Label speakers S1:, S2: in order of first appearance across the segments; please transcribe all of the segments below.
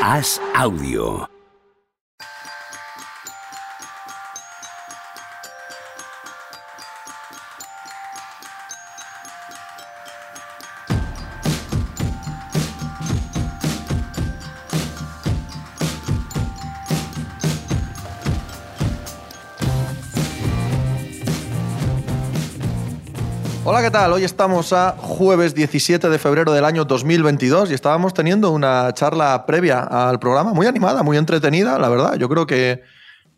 S1: Haz audio.
S2: Hola, ¿qué tal? Hoy estamos a jueves 17 de febrero del año 2022 y estábamos teniendo una charla previa al programa muy animada, muy entretenida, la verdad. Yo creo que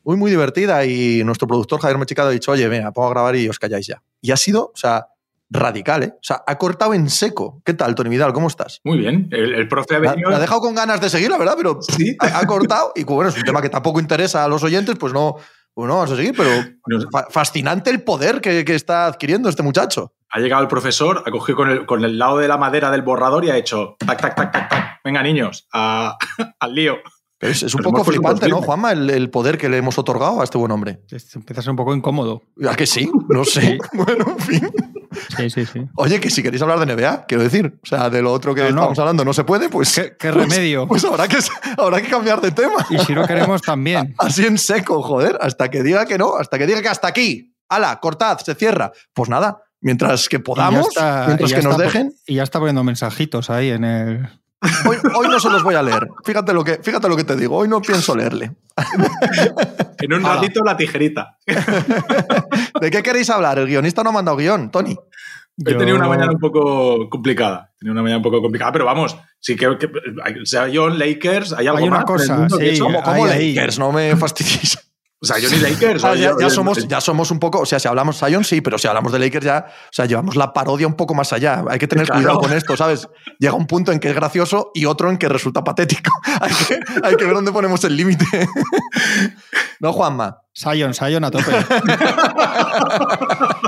S2: muy, muy divertida y nuestro productor Javier Mechicado ha dicho, oye, venga, pongo a grabar y os calláis ya. Y ha sido, o sea, radical, ¿eh? O sea, ha cortado en seco. ¿Qué tal, Tony Vidal? ¿Cómo estás?
S3: Muy bien. El, el profe ha venido.
S2: me ha dejado con ganas de seguir, la verdad, pero
S3: Sí.
S2: ha, ha cortado y bueno, es un tema que tampoco interesa a los oyentes, pues no, pues no vamos a seguir, pero fascinante el poder que, que está adquiriendo este muchacho.
S3: Ha llegado el profesor, ha cogido con el, con el lado de la madera del borrador y ha hecho tac, tac, tac, tac, tac. Venga, niños, a- al lío.
S2: Pero es, es un
S3: Pero
S2: poco flipante, ¿no. Juanma? El, el poder que le hemos otorgado a este buen hombre.
S4: Esto Empieza a ser un poco incómodo.
S2: ¿A que sí? No sé.
S4: Sí.
S2: Bueno, en fin.
S4: Sí, sí, sí.
S2: Oye, que si queréis hablar de NBA, quiero decir, o sea, de lo otro que
S4: No, no.
S2: estamos hablando no se puede, pues.
S4: ¿Qué, qué
S2: pues-
S4: remedio?
S2: Pues, habrá, que, habrá que cambiar de tema.
S4: y si no queremos también.
S2: Así en seco, joder, hasta que diga que no, hasta que diga que hasta aquí. ¡Hala! Cortad, se cierra. Pues nada, mientras que podamos,
S4: está-
S2: mientras que nos
S4: está-
S2: dejen.
S4: Y ya está poniendo mensajitos ahí en el.
S2: Hoy, hoy no se los voy a leer. Fíjate lo, que, fíjate lo que te digo. Hoy no pienso leerle.
S3: En un ratito la tijerita.
S2: ¿De qué queréis hablar? El guionista no ha mandado guion, Tony.
S3: He
S4: Yo-
S3: tenido una mañana un poco complicada. He tenido una mañana un poco complicada, pero vamos, sí que, que sea, John Lakers, hay algo
S4: Hay una
S3: más en el
S4: cosa, sí?
S2: ¿Cómo. Lakers? No me fastidies.
S3: O sea, Johnny Lakers.
S2: Ah, ya, somos, ya somos un poco, o sea, si hablamos Zion, sí, pero si hablamos de Lakers ya, o sea, llevamos la parodia un poco más allá. Hay que tener
S3: Claro.
S2: cuidado con esto, ¿sabes? Llega un punto en que es gracioso y otro en que resulta patético. hay, que, hay que ver dónde ponemos el límite. ¿No, Juanma?
S4: Sion, Sion a tope.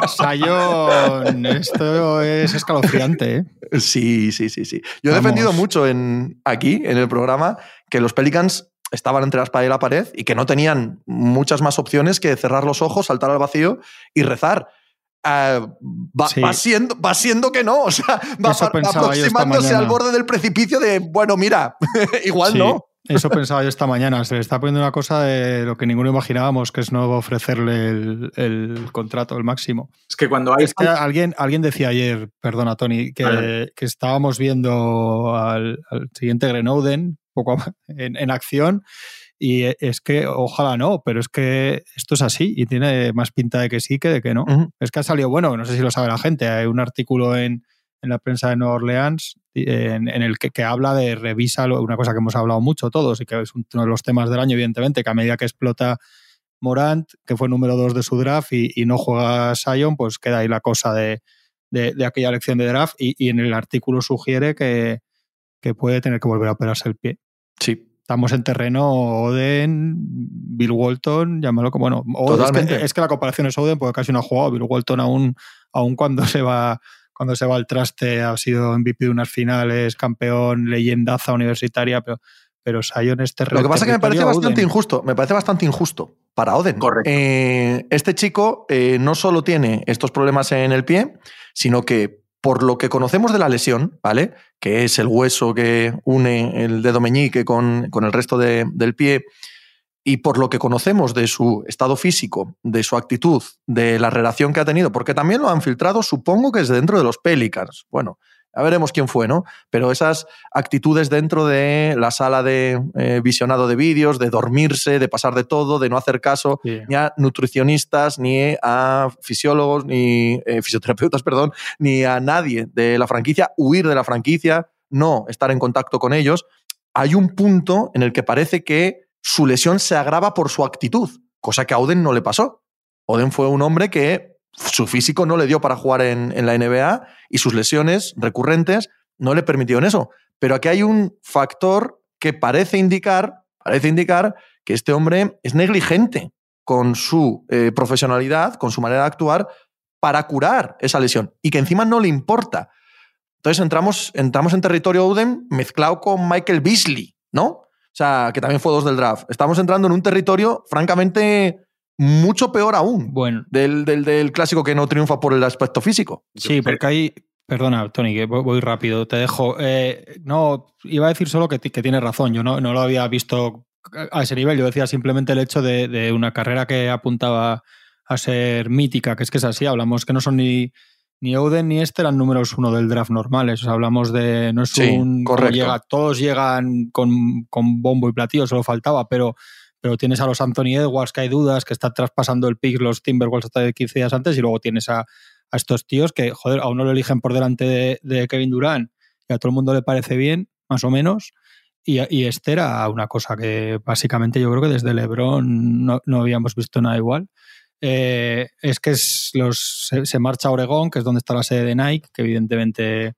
S4: Sion, esto es escalofriante, ¿eh?
S2: Sí, sí, sí, sí. Yo he defendido mucho en, aquí, en el programa, que los Pelicans estaban entre la espada y la pared y que no tenían muchas más opciones que cerrar los ojos, saltar al vacío y rezar. Ah, va,
S4: Sí.
S2: va siendo, va siendo que no, o sea, va, aproximándose al borde del precipicio de, bueno, mira, igual
S4: Sí,
S2: no.
S4: Eso pensaba yo esta mañana. Se le está poniendo una cosa de lo que ninguno imaginábamos, que es no ofrecerle el, el contrato, el máximo.
S3: Es que cuando hay.
S4: Es que alguien, alguien decía ayer, perdona Tony, que, que estábamos viendo al, al siguiente Grenouden poco en, en acción y es que ojalá no, pero es que esto es así y tiene más pinta de que sí que de que no. Es que ha salido, bueno, no sé si lo sabe la gente, hay un artículo en, en la prensa de Nueva Orleans en, en el que, que habla de revisa, una cosa que hemos hablado mucho todos y que es uno de los temas del año, evidentemente, que a medida que explota Morant, que fue número dos de su draft y, y no juega Sion, pues queda ahí la cosa de, de, de aquella elección de draft y, y en el artículo sugiere que, que puede tener que volver a operarse el pie.
S2: Sí,
S4: Estamos en terreno Oden, Bill Walton, llámalo como bueno. Oden- es,
S2: Totalmente.
S4: que, es que la comparación es Oden porque casi no ha jugado. Bill Walton aún, aún cuando se va cuando se va al traste ha sido MVP de unas finales, campeón, leyendaza universitaria, pero, pero Sion es terreno.
S2: Lo que pasa es que me parece bastante
S4: Oden.
S2: injusto. Me parece bastante injusto para Oden.
S3: Correcto.
S2: Eh, este chico eh, no solo tiene estos problemas en el pie, sino que por lo que conocemos de la lesión, ¿vale? Que es el hueso que une el dedo meñique con, con el resto de- del pie, y por lo que conocemos de su estado físico, de su actitud, de la relación que ha tenido, porque también lo han filtrado, supongo que es dentro de los Pelicans. Bueno, ya veremos quién fue, ¿no? Pero esas actitudes dentro de la sala de eh, visionado de vídeos, de dormirse, de pasar de todo, de no hacer caso
S4: Sí.
S2: ni a nutricionistas, ni a fisiólogos, ni eh, fisioterapeutas, perdón, ni a nadie de la franquicia, huir de la franquicia, no estar en contacto con ellos. Hay un punto en el que parece que su lesión se agrava por su actitud, cosa que a Oden no le pasó. Oden fue un hombre que su físico no le dio para jugar en, la NBA y sus lesiones recurrentes no le permitieron eso. Pero aquí hay un factor que parece indicar, parece indicar que este hombre es negligente con su eh, profesionalidad, con su manera de actuar, para curar esa lesión y que encima no le importa. Entonces entramos, entramos en territorio Oden mezclado con Michael Beasley, ¿no? O sea, que también fue dos del draft. Estamos entrando en un territorio, francamente, mucho peor aún
S4: Bueno,
S2: del, del, del clásico que no triunfa por el aspecto físico.
S4: sí, porque hay, Perdona, Tony, que voy rápido, te dejo. Eh, no, iba a decir solo que, que tienes razón, yo no, no, lo había visto a ese nivel, yo decía simplemente el hecho de, de, una carrera que apuntaba a ser mítica, que es que es así, hablamos que no son ni, ni Oden ni este eran números uno del draft normales, o sea, hablamos de, no es un... Llega, todos llegan con, con, bombo y platillo, solo faltaba, pero pero tienes a los Anthony Edwards, que hay dudas, que está traspasando el pick los Timberwolves hasta de 15 días antes, y luego tienes a, estos tíos que, joder, a uno lo eligen por delante de, Kevin Durant y a todo el mundo le parece bien, más o menos. Y, y este era una cosa que básicamente yo creo que desde LeBron no, no habíamos visto nada igual. Eh, es que los, se, marcha a Oregón, que es donde está la sede de Nike, que evidentemente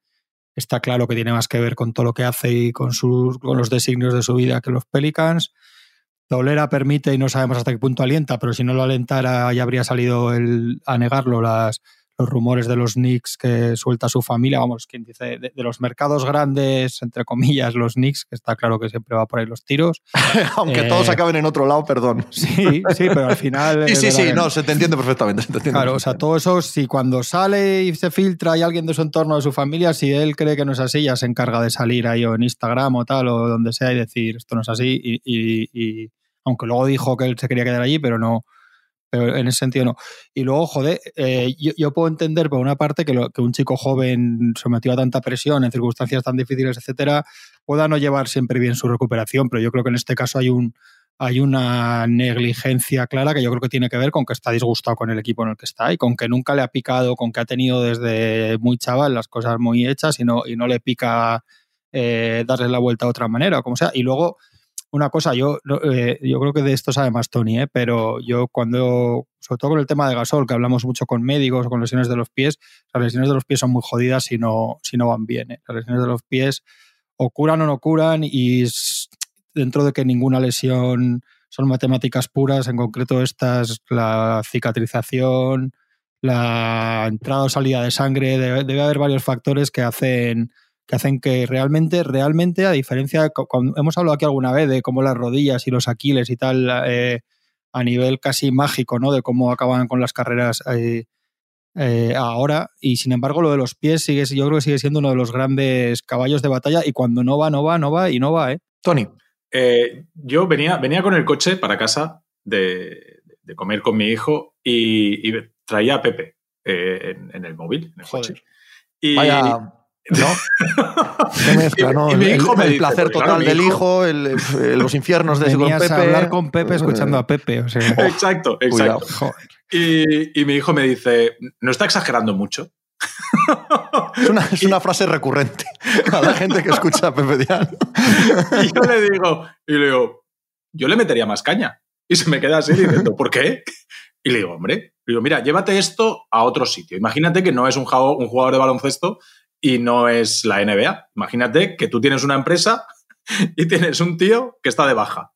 S4: está claro que tiene más que ver con todo lo que hace y con, sus, con los designios de su vida que los Pelicans. Dolera permite y no sabemos hasta qué punto alienta, pero si no lo alentara ya habría salido el, a negarlo las, los rumores de los Knicks que suelta su familia, vamos, quien dice, de, los mercados grandes, entre comillas, los Knicks, que está claro que siempre va por ahí los tiros.
S2: Aunque todos eh, acaben en otro lado, perdón.
S4: Sí, sí, pero al final...
S2: sí, sí, sí, no, se te entiende perfectamente.
S4: claro, o sea, todo eso, si cuando sale y se filtra y alguien de su entorno, de su familia, si él cree que no es así, ya se encarga de salir ahí o en Instagram o tal, o donde sea, y decir, esto no es así, y aunque luego dijo que él se quería quedar allí, pero no en ese sentido no. Y luego, joder, eh, yo, puedo entender por una parte que, que, un chico joven sometido a tanta presión en circunstancias tan difíciles, etcétera, pueda no llevar siempre bien su recuperación, pero yo creo que en este caso hay un hay una negligencia clara que yo creo que tiene que ver con que está disgustado con el equipo en el que está y con que nunca le ha picado, con que ha tenido desde muy chaval las cosas muy hechas y no, y no le pica eh, darle la vuelta de otra manera, como sea. Y luego, una cosa, yo, eh, yo creo que de esto sabe más Tony, ¿eh? pero yo cuando, sobre todo con el tema de Gasol, que hablamos mucho con médicos o con lesiones de los pies, las lesiones de los pies son muy jodidas si no, si no van bien. ¿eh? Las lesiones de los pies o curan o no curan y dentro de que ninguna lesión son matemáticas puras, en concreto estas, la cicatrización, la entrada o salida de sangre, debe haber varios factores que hacen que hacen que realmente, realmente, a diferencia, hemos hablado aquí alguna vez de cómo las rodillas y los aquiles y tal, eh, a nivel casi mágico, ¿no? De cómo acaban con las carreras eh, eh, ahora. Y sin embargo, lo de los pies sigue, yo creo que sigue siendo uno de los grandes caballos de batalla. Y cuando no va, no va, no va y no va, ¿eh?
S2: Tony.
S3: yo venía, venía con el coche para casa de, comer con mi hijo y, traía a Pepe en, el móvil, en el coche.
S2: Y, Vaya ¿no? ¿no? Y, mi hijo el, me el placer total del hijo, los infiernos de con Pepe.
S4: hablar con Pepe escuchando a Pepe.
S3: exacto, exacto. Y, mi hijo me dice, ¿no está exagerando mucho?
S2: Es una, es una, frase recurrente a la gente que escucha a Pepe Diano.
S3: y yo le digo, y le digo, yo le metería más caña. Y se me queda así diciendo, ¿por qué? Y le digo, hombre, digo, mira, llévate esto a otro sitio. Imagínate que no es un jugador de baloncesto y no es la NBA. Imagínate que tú tienes una empresa y tienes un tío que está de baja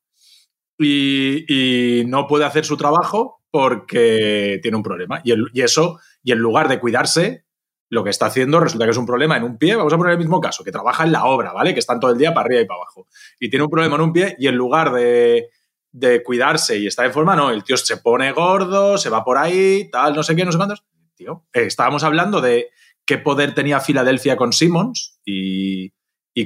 S3: y, no puede hacer su trabajo porque tiene un problema. Y, y, eso, y en lugar de cuidarse, lo que está haciendo resulta que es un problema en un pie. Vamos a poner el mismo caso, que trabaja en la obra, ¿vale? Que están todo el día para arriba y para abajo. Y tiene un problema en un pie y en lugar de, de cuidarse y estar en forma, no, el tío se pone gordo, se va por ahí, tal, no sé qué, no sé cuántos. Tío, eh, estábamos hablando de qué poder tenía Filadelfia con Simmons y,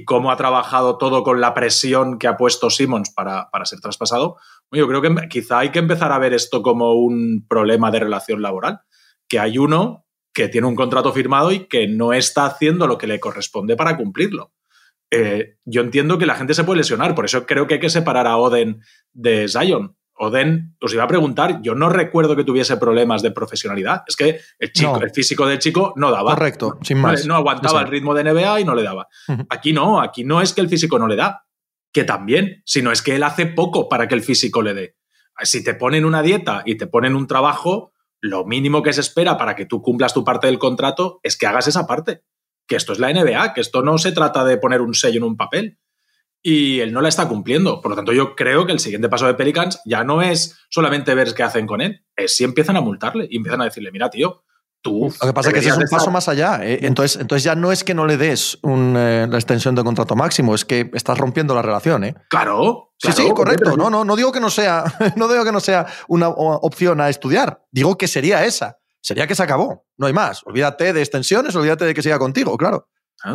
S3: cómo ha trabajado todo con la presión que ha puesto Simmons para, ser traspasado. Yo creo que quizá hay que empezar a ver esto como un problema de relación laboral, que hay uno que tiene un contrato firmado y que no está haciendo lo que le corresponde para cumplirlo. Eh, yo entiendo que la gente se puede lesionar, por eso creo que hay que separar a Oden de Zion. Oden, os iba a preguntar, yo no recuerdo que tuviese problemas de profesionalidad. Es que el chico, el físico del chico no daba.
S2: Correcto, sin más.
S3: no aguantaba el ritmo de NBA y no le daba. Aquí no, aquí no es que el físico no le da, que también, sino es que él hace poco para que el físico le dé. Si te ponen una dieta y te ponen un trabajo, lo mínimo que se espera para que tú cumplas tu parte del contrato es que hagas esa parte. Que esto es la NBA, que esto no se trata de poner un sello en un papel y él no la está cumpliendo. Por lo tanto, yo creo que el siguiente paso de Pelicans ya no es solamente ver qué hacen con él, es si empiezan a multarle y empiezan a decirle, mira, tío, tú...
S2: Lo que pasa es que ese es un paso más allá. ¿eh? Entonces, entonces ya no es que no le des eh, la extensión de contrato máximo, es que estás rompiendo la relación. ¿eh?
S3: Claro.
S2: Sí, sí, correcto. No, no, no digo que no sea, no digo que no sea una opción a estudiar. Digo que sería esa. sería que se acabó. No hay más. Olvídate de extensiones, olvídate de que siga contigo, claro.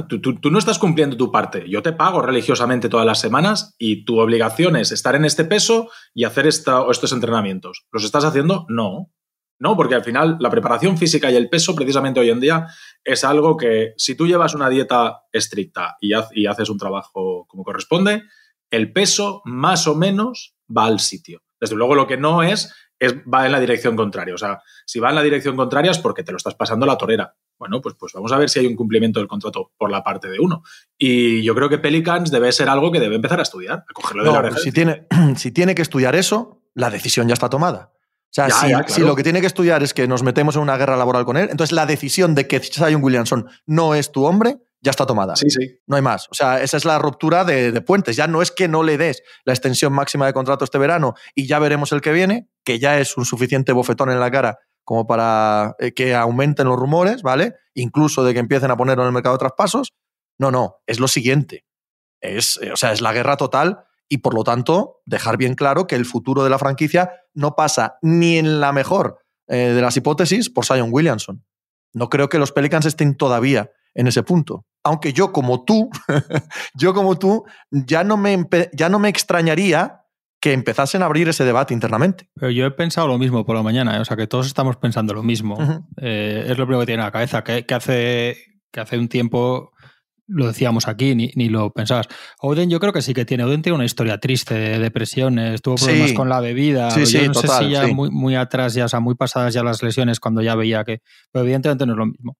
S3: Tú, no estás cumpliendo tu parte. Yo te pago religiosamente todas las semanas y tu obligación es estar en este peso y hacer esta- estos entrenamientos. ¿Los estás haciendo? No. No, porque al final la preparación física y el peso, precisamente hoy en día, es algo que si tú llevas una dieta estricta y haces un trabajo como corresponde, el peso más o menos va al sitio. Desde luego lo que no es, es va en la dirección contraria. O sea, si va en la dirección contraria es porque te lo estás pasando la torera. Bueno, pues, pues vamos a ver si hay un cumplimiento del contrato por la parte de uno. Y yo creo que Pelicans debe ser algo que debe empezar a estudiar, a cogerlo de
S2: No,
S3: la
S2: pues
S3: oreja.
S2: si, tiene, si tiene que estudiar eso, la decisión ya está tomada. O sea,
S3: Ya,
S2: si,
S3: ya, claro.
S2: si lo que tiene que estudiar es que nos metemos en una guerra laboral con él, entonces la decisión de que Zion Williamson no es tu hombre ya está tomada.
S3: Sí, sí.
S2: No hay más. O sea, esa es la ruptura de, de puentes. Ya no es que no le des la extensión máxima de contrato este verano y ya veremos el que viene, que ya es un suficiente bofetón en la cara como para eh, que aumenten los rumores, ¿vale? Incluso de que empiecen a ponerlo en el mercado de traspasos. No, no, es lo siguiente. Es, eh, o sea, es la guerra total y por lo tanto dejar bien claro que el futuro de la franquicia no pasa ni en la mejor eh, de las hipótesis por Zion Williamson. No creo que los Pelicans estén todavía en ese punto. Aunque yo como tú, yo como tú, ya no me, ya no me extrañaría que empezasen a abrir ese debate internamente.
S4: Pero yo he pensado lo mismo por la mañana, ¿eh? o sea que todos estamos pensando lo mismo. Eh, es lo primero que tiene en la cabeza, que, que hace, que hace un tiempo lo decíamos aquí, ni, ni lo pensabas. Oden yo creo que sí que tiene. Oden tiene una historia triste de depresiones, tuvo problemas
S2: Sí.
S4: con la bebida.
S2: Sí,
S4: yo
S2: sí,
S4: no sé
S2: total,
S4: si ya muy, muy atrás, ya, o sea, muy pasadas ya las lesiones cuando ya veía que... Pero evidentemente no es lo mismo.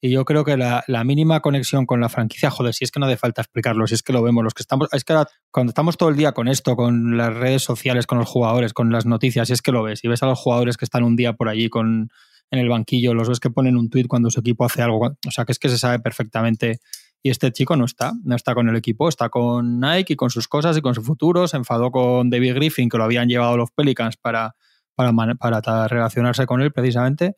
S4: Y yo creo que la, la mínima conexión con la franquicia, joder, si es que no hace falta explicarlo, si es que lo vemos, los que estamos, es que cuando estamos todo el día con esto, con las redes sociales, con los jugadores, con las noticias, si es que lo ves, y ves a los jugadores que están un día por allí con, en el banquillo, los ves que ponen un tuit cuando su equipo hace algo, o sea, que es que se sabe perfectamente. Y este chico no está, no está con el equipo, está con Nike y con sus cosas y con su futuro. Se enfadó con David Griffin, que lo habían llevado los Pelicans para, para, para relacionarse con él precisamente.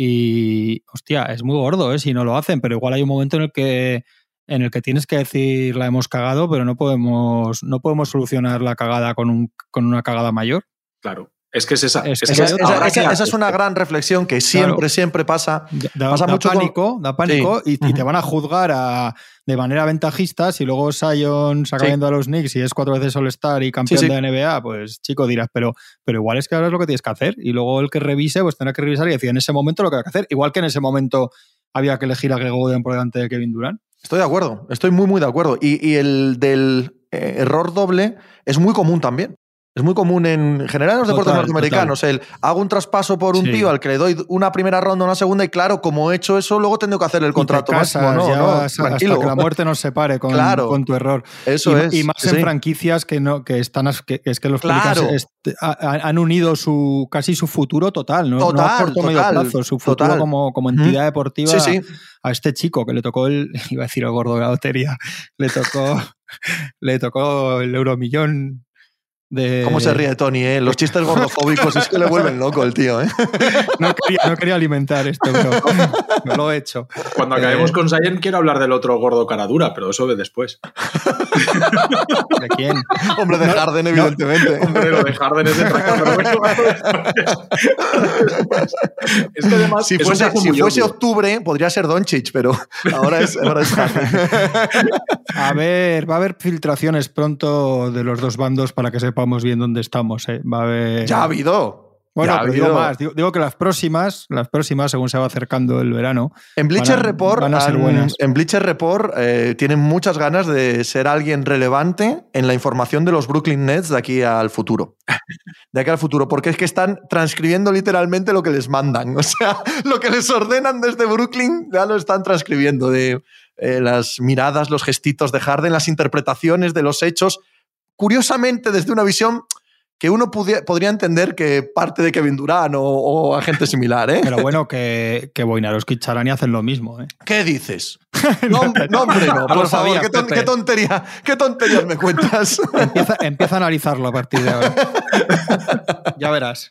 S4: Y, hostia, es muy gordo ¿eh? si no lo hacen, pero igual hay un momento en el que en el que tienes que decir la hemos cagado, pero no podemos, no podemos solucionar la cagada con, un, con una cagada mayor.
S3: Claro. Es que es esa.
S4: Es-
S3: Es,
S4: es-
S3: que
S2: Esa,
S4: es-
S2: esa-
S3: habrá
S2: esa-
S3: que
S2: esa es una gran reflexión que siempre,
S4: Claro.
S2: siempre pasa.
S4: Da,
S2: Pasa
S4: da
S2: mucho con-
S4: pánico, da pánico y, y te van a juzgar a- de manera ventajista. Si luego Sion se acaba
S2: Sí.
S4: a los Knicks y es cuatro veces All-Star y campeón
S2: Sí, sí.
S4: de NBA, pues chico dirás, pero, pero igual es que ahora es lo que tienes que hacer. Y luego el que revise, pues tendrá que revisar y decir en ese momento lo que hay que hacer. Igual que en ese momento había que elegir a Greg Oden por delante de Kevin Durant.
S2: Estoy de acuerdo, estoy muy, muy de acuerdo. Y, y el del eh, error doble es muy común también. Es muy común en general en los deportes
S4: Total,
S2: norteamericanos. El hago un traspaso por un
S4: Sí.
S2: tío al que le doy una primera ronda, una segunda, y claro, como he hecho eso, luego tengo que hacer el contrato
S4: casas,
S2: máximo. No, no,
S4: vas hasta
S2: tranquilo.
S4: que la muerte nos separe con,
S2: Claro.
S4: con tu error.
S2: Eso
S4: y,
S2: es.
S4: y más
S2: sí,
S4: en franquicias que no que están as- que, que es que los
S2: Claro.
S4: Pelicans est- ha- han unido su casi su futuro total, no, no a
S2: Total,
S4: corto o medio
S2: total,
S4: plazo, su futuro
S2: total.
S4: como, entidad deportiva
S2: sí.
S4: a este chico que le tocó el iba a decir el gordo de la lotería, le tocó le tocó el euromillón de
S2: ¿Cómo se ríe Tony? eh? Los chistes gordofóbicos es que le vuelven loco el tío. ¿eh?
S4: No quería, no quería alimentar esto, pero no lo he hecho.
S3: Cuando acabemos
S4: Eh,
S3: con Sion, quiero hablar del otro gordo cara dura, pero eso ve después.
S4: ¿De quién?
S2: Hombre de Harden, evidentemente.
S3: Hombre, lo de Harden es de traca, pero bueno, después. Es que además.
S2: Si fuese, si fuese octubre, podría ser Doncic, pero ahora es, ahora es Harden.
S4: A ver, va a haber filtraciones pronto de los dos bandos para que sepamos bien dónde estamos. ¿eh? Va a haber...
S2: ya ha habido.
S4: Bueno, pero digo más. Digo, digo que las próximas, las próximas, según se va acercando el verano,
S2: En Bleacher
S4: Van a-
S2: Report,
S4: van a ser buenas.
S2: en Bleacher Report eh, tienen muchas ganas de ser alguien relevante en la información de los Brooklyn Nets de aquí al futuro. De aquí al futuro, porque es que están transcribiendo literalmente lo que les mandan. O sea, lo que les ordenan desde Brooklyn ya lo están transcribiendo de eh, las miradas, los gestitos de Harden, las interpretaciones de los hechos. Curiosamente, desde una visión que uno pudi- podría entender que parte de Kevin Durant o, o a gente similar, ¿eh?
S4: pero bueno, que, que Boinaroski y Charani hacen lo mismo. ¿eh?
S2: ¿Qué dices? No, no, hombre, no, por favor,
S4: sabía,
S2: ¿qué, ton-
S4: Pepe.
S2: qué tontería, qué tonterías me cuentas.
S4: Empieza, empieza a analizarlo a partir de ahora. ya verás.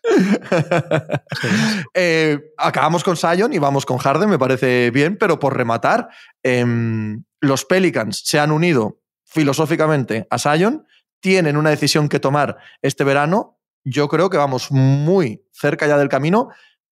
S4: Sí.
S2: Eh, acabamos con Sion y vamos con Harden, me parece bien, pero por rematar, em, los Pelicans se han unido filosóficamente a Sion, tienen una decisión que tomar este verano. Yo creo que vamos muy cerca ya del camino.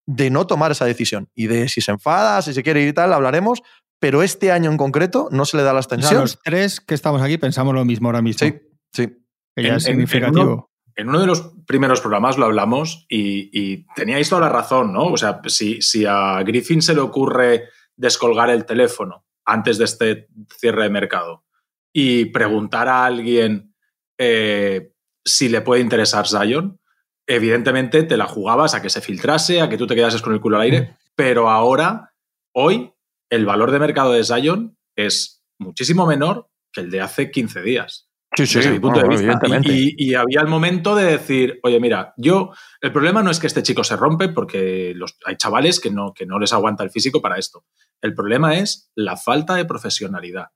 S2: de no tomar esa decisión. Y de si se enfada, si se quiere ir y tal, hablaremos. Pero este año en concreto no se le da la
S4: O sea,
S2: extensión.
S4: los tres que estamos aquí pensamos lo mismo ahora mismo.
S2: Sí, sí.
S4: Que ya
S3: En-
S4: es
S3: en- uno- En uno de los primeros programas lo hablamos y, y teníais toda la razón, ¿no? O sea, si, si a Griffin se le ocurre descolgar el teléfono antes de este cierre de mercado y preguntar a alguien eh, si le puede interesar Zion, evidentemente te la jugabas a que se filtrase, a que tú te quedases con el culo al aire, pero ahora, hoy, el valor de mercado de Zion es muchísimo menor que el de hace 15 días
S2: Sí, sí,
S3: desde mi punto
S2: bueno,
S3: de vista. Y, y- y había el momento de decir, oye, mira, yo, el problema no es que este chico se rompe, porque los, hay chavales que no, que no les aguanta el físico para esto. El problema es la falta de profesionalidad.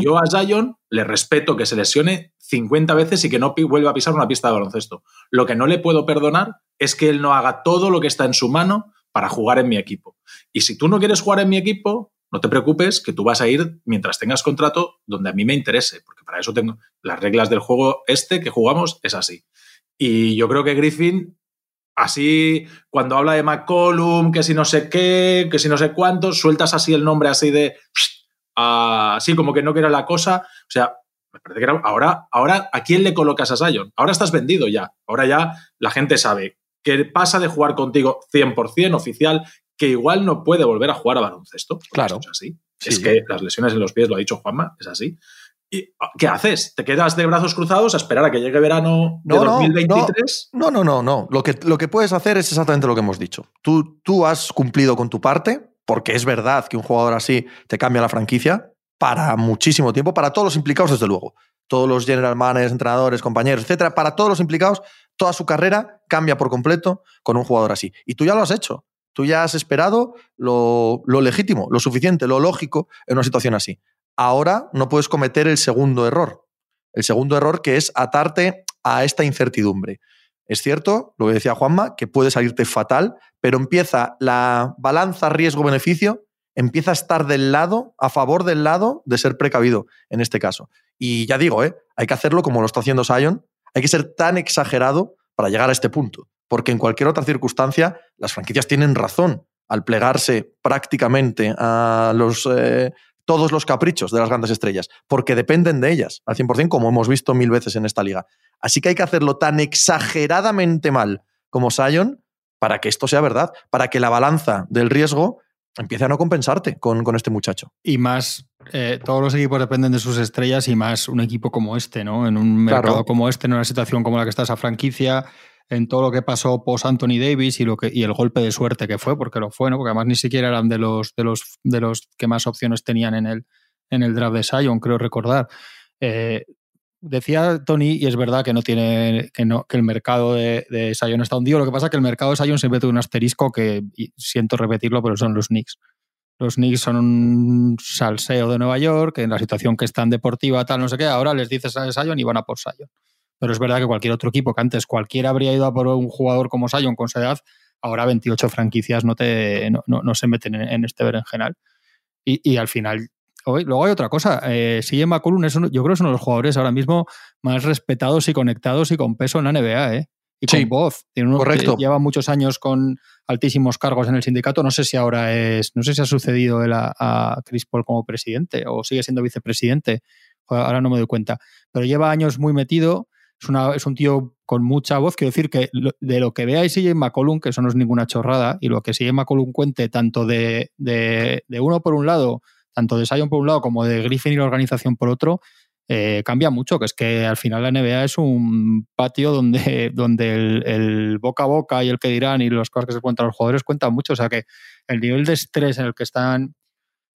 S3: Yo a Zion le respeto que se lesione 50 veces y que no vuelva a pisar una pista de baloncesto. Lo que no le puedo perdonar es que él no haga todo lo que está en su mano para jugar en mi equipo. Y si tú no quieres jugar en mi equipo, no te preocupes que tú vas a ir mientras tengas contrato donde a mí me interese, porque para eso tengo las reglas del juego este que jugamos es así. Y yo creo que Griffin, así, cuando habla de McCollum, que si no sé qué, que si no sé cuánto, sueltas así el nombre así de... así como que no quiera la cosa. O sea, me parece que era- ahora, ahora, ¿a quién le colocas a Zion? Ahora estás vendido ya. Ahora ya la gente sabe que pasa de jugar contigo 100% oficial, que igual no puede volver a jugar a baloncesto.
S2: Claro.
S3: Es así.
S2: Sí.
S3: Es que las lesiones en los pies, lo ha dicho Juanma, es así. ¿Y qué haces? ¿Te quedas de brazos cruzados a esperar a que llegue verano de
S2: No, no,
S3: 2023?
S2: No, no, no, no. Lo que, lo que puedes hacer es exactamente lo que hemos dicho. Tú, tú has cumplido con tu parte, porque es verdad que un jugador así te cambia la franquicia para muchísimo tiempo, para todos los implicados, desde luego. Todos los general managers, entrenadores, compañeros, etcétera, para todos los implicados, toda su carrera cambia por completo con un jugador así. Y tú ya lo has hecho. Tú ya has esperado lo, lo legítimo, lo suficiente, lo lógico en una situación así. Ahora no puedes cometer el segundo error. El segundo error que es atarte a esta incertidumbre. Es cierto, lo que decía Juanma, que puede salirte fatal, pero empieza la balanza riesgo-beneficio, empieza a estar del lado, a favor del lado de ser precavido en este caso. Y ya digo, ¿eh? hay que hacerlo como lo está haciendo Sion, hay que ser tan exagerado para llegar a este punto, porque en cualquier otra circunstancia las franquicias tienen razón al plegarse prácticamente a los, eh, todos los caprichos de las grandes estrellas, porque dependen de ellas al 100%, como hemos visto mil veces en esta liga. Así que hay que hacerlo tan exageradamente mal como Sion para que esto sea verdad, para que la balanza del riesgo empiece a no compensarte con, con este muchacho.
S4: Y más, eh, todos los equipos dependen de sus estrellas y más un equipo como este, ¿no? En un
S2: Claro.
S4: mercado como este, en una situación como la que está esa franquicia, en todo lo que pasó post Anthony Davis y lo que y el golpe de suerte que fue, porque lo fue, ¿no? Porque además ni siquiera eran de los de los de los que más opciones tenían en el en el draft de Sion, creo recordar. Eh, decía Tony, y es verdad que no tiene, que no, que el mercado de, de Sion está hundido. Lo que pasa es que el mercado de Sion siempre tiene un asterisco que siento repetirlo, pero son los Knicks. Los Knicks son un salseo de Nueva York, en la situación que están deportiva, tal, no sé qué, ahora les dices a Sion y van a por Sion. Pero es verdad que cualquier otro equipo que antes cualquiera habría ido a por un jugador como Sion con esa edad, ahora 28 franquicias no, te, no, no, no se meten en, en este berenjenal. Y, y al final, hoy, luego hay otra cosa. Eh, CJ McCollum es uno, yo creo que es uno de los jugadores ahora mismo más respetados y conectados y con peso en la NBA, ¿eh? Y con
S2: Sí,
S4: voz. Tiene uno,
S2: correcto.
S4: Lleva muchos años con altísimos cargos en el sindicato. No sé si ahora es, no sé si ha sucedido él a, a Chris Paul como presidente o sigue siendo vicepresidente. Ahora no me doy cuenta. Pero lleva años muy metido. Es, un tío con mucha voz. Quiero decir que de lo que veáis CJ McCollum, que eso no es ninguna chorrada, y lo que CJ McCollum cuente tanto de, de, de uno por un lado, tanto de Sion por un lado como de Griffin y la organización por otro, eh, cambia mucho, que es que al final la NBA es un patio donde, donde el, el boca a boca y el que dirán y las cosas que se cuentan los jugadores cuentan mucho. O sea que el nivel de estrés en el que están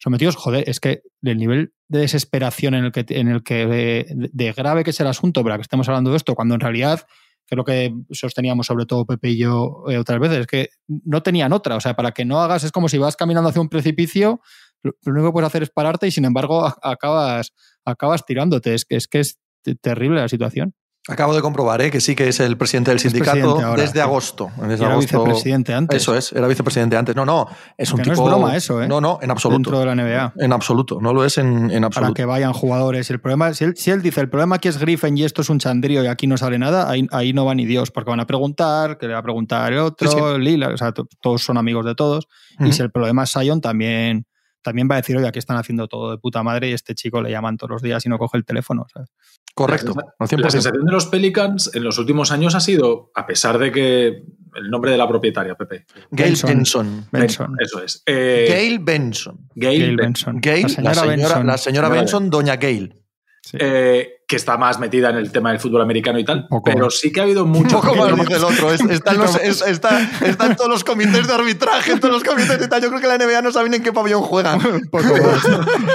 S4: sometidos, joder, es que el nivel de desesperación en el que, en el que de, grave que es el asunto para que estemos hablando de esto, cuando en realidad, que es lo que sosteníamos sobre todo Pepe y yo eh, otras veces, es que no tenían otra. O sea, para que no hagas, es como si vas caminando hacia un precipicio, lo, único que puedes hacer es pararte y sin embargo acabas, acabas tirándote. Es que es, que es te- terrible la situación.
S2: Acabo de comprobar ¿eh? que sí que es el presidente del sindicato
S4: presidente
S2: desde agosto. Desde
S4: Era
S2: agosto.
S4: vicepresidente antes.
S2: Eso es, era vicepresidente antes. No, no, es un
S4: no
S2: tipo.
S4: es broma eso, ¿eh?
S2: No, no, en absoluto.
S4: Dentro de la NBA.
S2: En absoluto, no lo es en, en
S4: Para
S2: absoluto.
S4: que vayan jugadores. El problema, si él, si él dice el problema aquí es Griffin y esto es un chandrío y aquí no sale nada, ahí, ahí no va ni Dios, porque van a preguntar, que le va a preguntar el otro,
S2: Sí, sí.
S4: Lillard, o sea, to- todos son amigos de todos. Y si el problema es Sion, también, también va a decir, oye, aquí están haciendo todo de puta madre y este chico le llaman todos los días y no coge el teléfono. ¿sabes?
S2: Correcto,
S3: La
S2: al
S3: sensa- La
S2: 100%.
S3: sensación de los Pelicans en los últimos años ha sido, a pesar de que el nombre de la propietaria, Pepe.
S2: Gail
S4: Benson.
S2: Benson.
S4: Benson.
S3: Eso es. Eh,
S2: Gail Benson.
S3: Gail
S4: Gail
S3: Ben-
S4: Benson.
S2: Gail, la señora,
S4: Benson.
S2: la señora
S3: Señora
S2: Benson, doña Gail.
S4: Sí.
S3: eh, que está más metida en el tema del fútbol americano y tal.
S4: Poco
S3: pero
S4: más.
S3: sí que ha habido mucho.
S2: poco más, dice el otro. Es- Está en, los- es- está- está en todos los comités de arbitraje, en todos los comités y tal. Yo creo que la NBA no sabe ni en qué pabellón juegan.
S4: Poco más.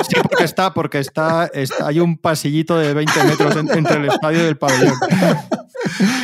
S4: Sí, porque está, porque está, está- hay un pasillito de 20 metros en- entre el estadio y el pabellón.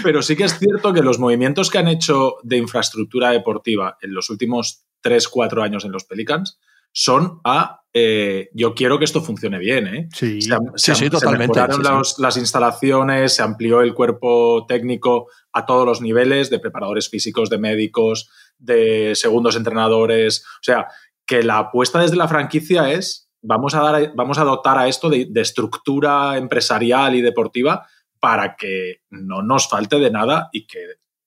S3: Pero sí que es cierto que los movimientos que han hecho de infraestructura deportiva en los últimos 3, 4 años en los Pelicans son a eh, yo quiero que esto funcione bien. ¿eh?
S4: Sí.
S3: Se,
S2: Sí,
S3: am- se
S2: totalmente,
S3: mejoraron los- las instalaciones, se amplió el cuerpo técnico a todos los niveles, de preparadores físicos, de médicos, de segundos entrenadores. O sea, que la apuesta desde la franquicia es vamos a, dar, vamos a dotar a esto de, de estructura empresarial y deportiva para que no nos falte de nada y que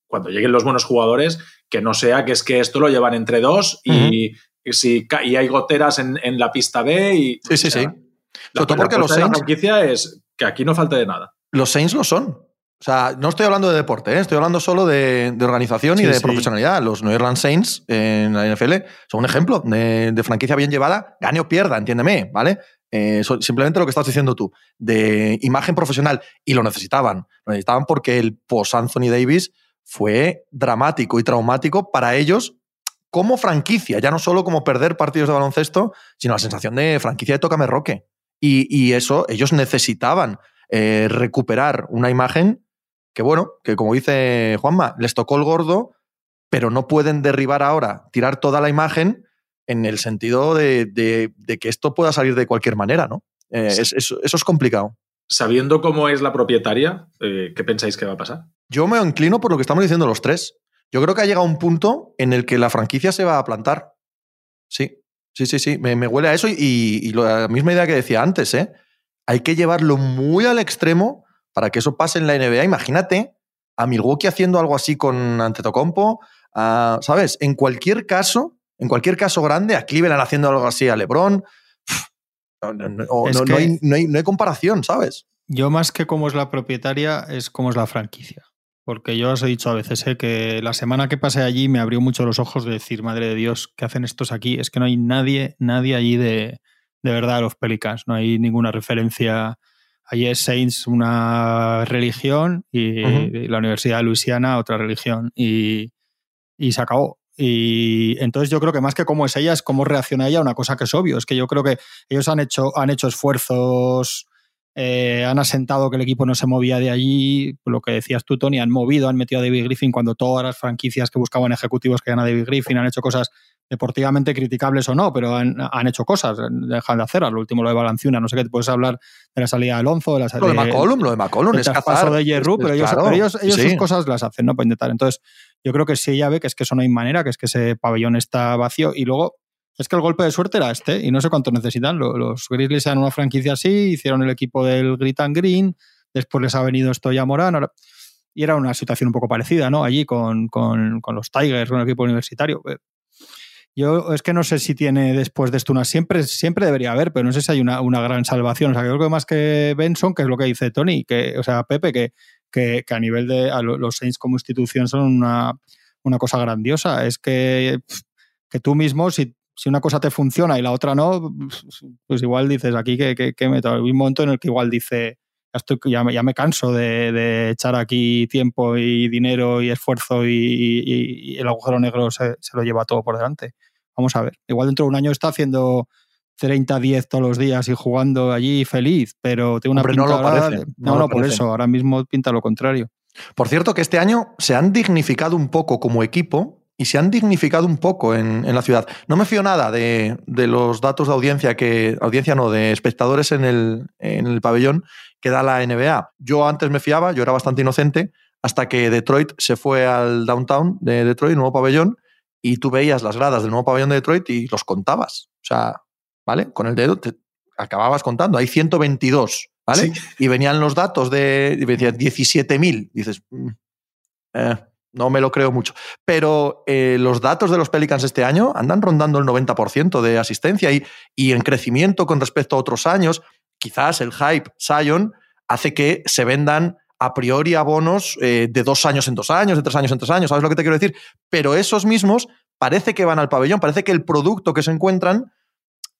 S3: cuando lleguen los buenos jugadores, que no sea que es que esto lo llevan entre dos y, y si, y hay goteras en, en la pista B y...
S2: Sí, sí,
S3: o sea,
S2: sí.
S3: la,
S2: Sobre todo
S3: la
S2: porque los
S3: de la
S2: Saints-
S3: franquicia es que aquí no falte de nada.
S2: Los Saints lo son. O sea, no estoy hablando de deporte, ¿eh? estoy hablando solo de, de organización y de
S4: sí.
S2: profesionalidad. Los New Orleans Saints en la NFL son un ejemplo de, de franquicia bien llevada, gane o pierda, entiéndeme, ¿vale? Eh, simplemente lo que estás diciendo tú, de imagen profesional, y lo necesitaban. Lo necesitaban porque el post-Anthony Davis fue dramático y traumático para ellos como franquicia, ya no solo como perder partidos de baloncesto, sino la sensación de franquicia de Tócame Roque. Y, y eso, ellos necesitaban eh, recuperar una imagen que, bueno, que como dice Juanma, les tocó el gordo, pero no pueden derribar ahora, tirar toda la imagen en el sentido de, de- de que esto pueda salir de cualquier manera, ¿no? Eh,
S3: Sí.
S2: es- es- eso es complicado.
S3: Sabiendo cómo es la propietaria, eh, ¿qué pensáis que va a pasar?
S2: Yo me inclino por lo que estamos diciendo los tres. Yo creo que ha llegado un punto en el que la franquicia se va a plantar. Sí, sí, sí, sí. Me, me huele a eso y, la misma idea que decía antes, ¿eh? Hay que llevarlo muy al extremo para que eso pase en la NBA. Imagínate a Milwaukee haciendo algo así con Antetokounmpo, a- ¿sabes? En cualquier caso, en cualquier caso grande, a Cleveland haciendo algo así a LeBron. hay, no hay- no hay comparación, ¿sabes?
S4: Yo más que cómo es la propietaria, es cómo es la franquicia. Porque yo os he dicho a veces eh, que la semana que pasé allí me abrió mucho los ojos de decir, madre de Dios, ¿qué hacen estos aquí? Es que no hay nadie, nadie allí de, de verdad a los Pelicans. No hay ninguna referencia. Allí es Saints una religión y, la Universidad de Luisiana otra religión. Y, y se acabó. Y entonces yo creo que más que cómo es ella, es cómo reacciona ella a una cosa que es obvio. Es que yo creo que ellos han hecho, han hecho esfuerzos, eh, han asentado que el equipo no se movía de allí. Lo que decías tú, Tony, han movido, han metido a David Griffin cuando todas las franquicias que buscaban ejecutivos querían a David Griffin, han hecho cosas deportivamente criticables o no, pero han, han hecho cosas, dejan de hacer. Lo último lo de Balanciuna, no sé qué, te puedes hablar de la salida de Alonso, de la salida
S2: de McCollum, lo de McCollum, es cazar.
S4: de
S2: Es-
S4: pero ellos,
S2: claro,
S4: pero ellos, ellos
S2: sí.
S4: sus cosas las hacen, ¿no? Para intentar. Entonces, yo creo que si ella ve que es que eso no hay manera, que es que ese pabellón está vacío y luego es que el golpe de suerte era este y no sé cuánto necesitan. Lo- Los Grizzlies eran una franquicia así, hicieron el equipo del Grit and Green, después les ha venido esto ya Morán y era una situación un poco parecida, ¿no? Allí con, con- con los Tigers, con el equipo universitario. Eh, Yo es que no sé si tiene después de esto una. Siempre, siempre debería haber, pero no sé si hay una, una gran salvación. O sea, creo que más que Benson, que es lo que dice Tony, que, o sea, Pepe, que, que, a nivel de los Saints como institución son una, una cosa grandiosa. Es que, que tú mismo, si, si una cosa te funciona y la otra no, pues igual dices aquí que, que, que meto. Hay un momento en el que igual dice. Ya, estoy, ya, me, ya me canso de, de echar aquí tiempo y dinero y esfuerzo y, y- y el agujero negro se, se lo lleva todo por delante. Vamos a ver. Igual dentro de un año está haciendo 30-10 todos los días y jugando allí feliz, pero tiene una
S2: Hombre, no lo parece,
S4: de-
S2: no
S4: No, por
S2: parece.
S4: eso. Ahora mismo pinta lo contrario.
S2: Por cierto, que este año se han dignificado un poco como equipo y se han dignificado un poco en, en la ciudad. No me fío nada de, de, los datos de audiencia que, audiencia no, de espectadores en el, en el pabellón que da la NBA. Yo antes me fiaba, yo era bastante inocente, hasta que Detroit se fue al downtown de Detroit, nuevo pabellón, y tú veías las gradas del nuevo pabellón de Detroit y los contabas. O sea, ¿vale? Con el dedo te acababas contando. Hay 122, ¿vale? Sí. Y venían los datos de, decían 17.000. Dices, mm, eh, no me lo creo mucho. Pero eh, los datos de los Pelicans este año andan rondando el 90% de asistencia y, y en crecimiento con respecto a otros años. Quizás el hype Zion hace que se vendan a priori abonos eh, de dos años en dos años, de tres años en tres años, ¿sabes lo que te quiero decir? Pero esos mismos parece que van al pabellón, parece que el producto que se encuentran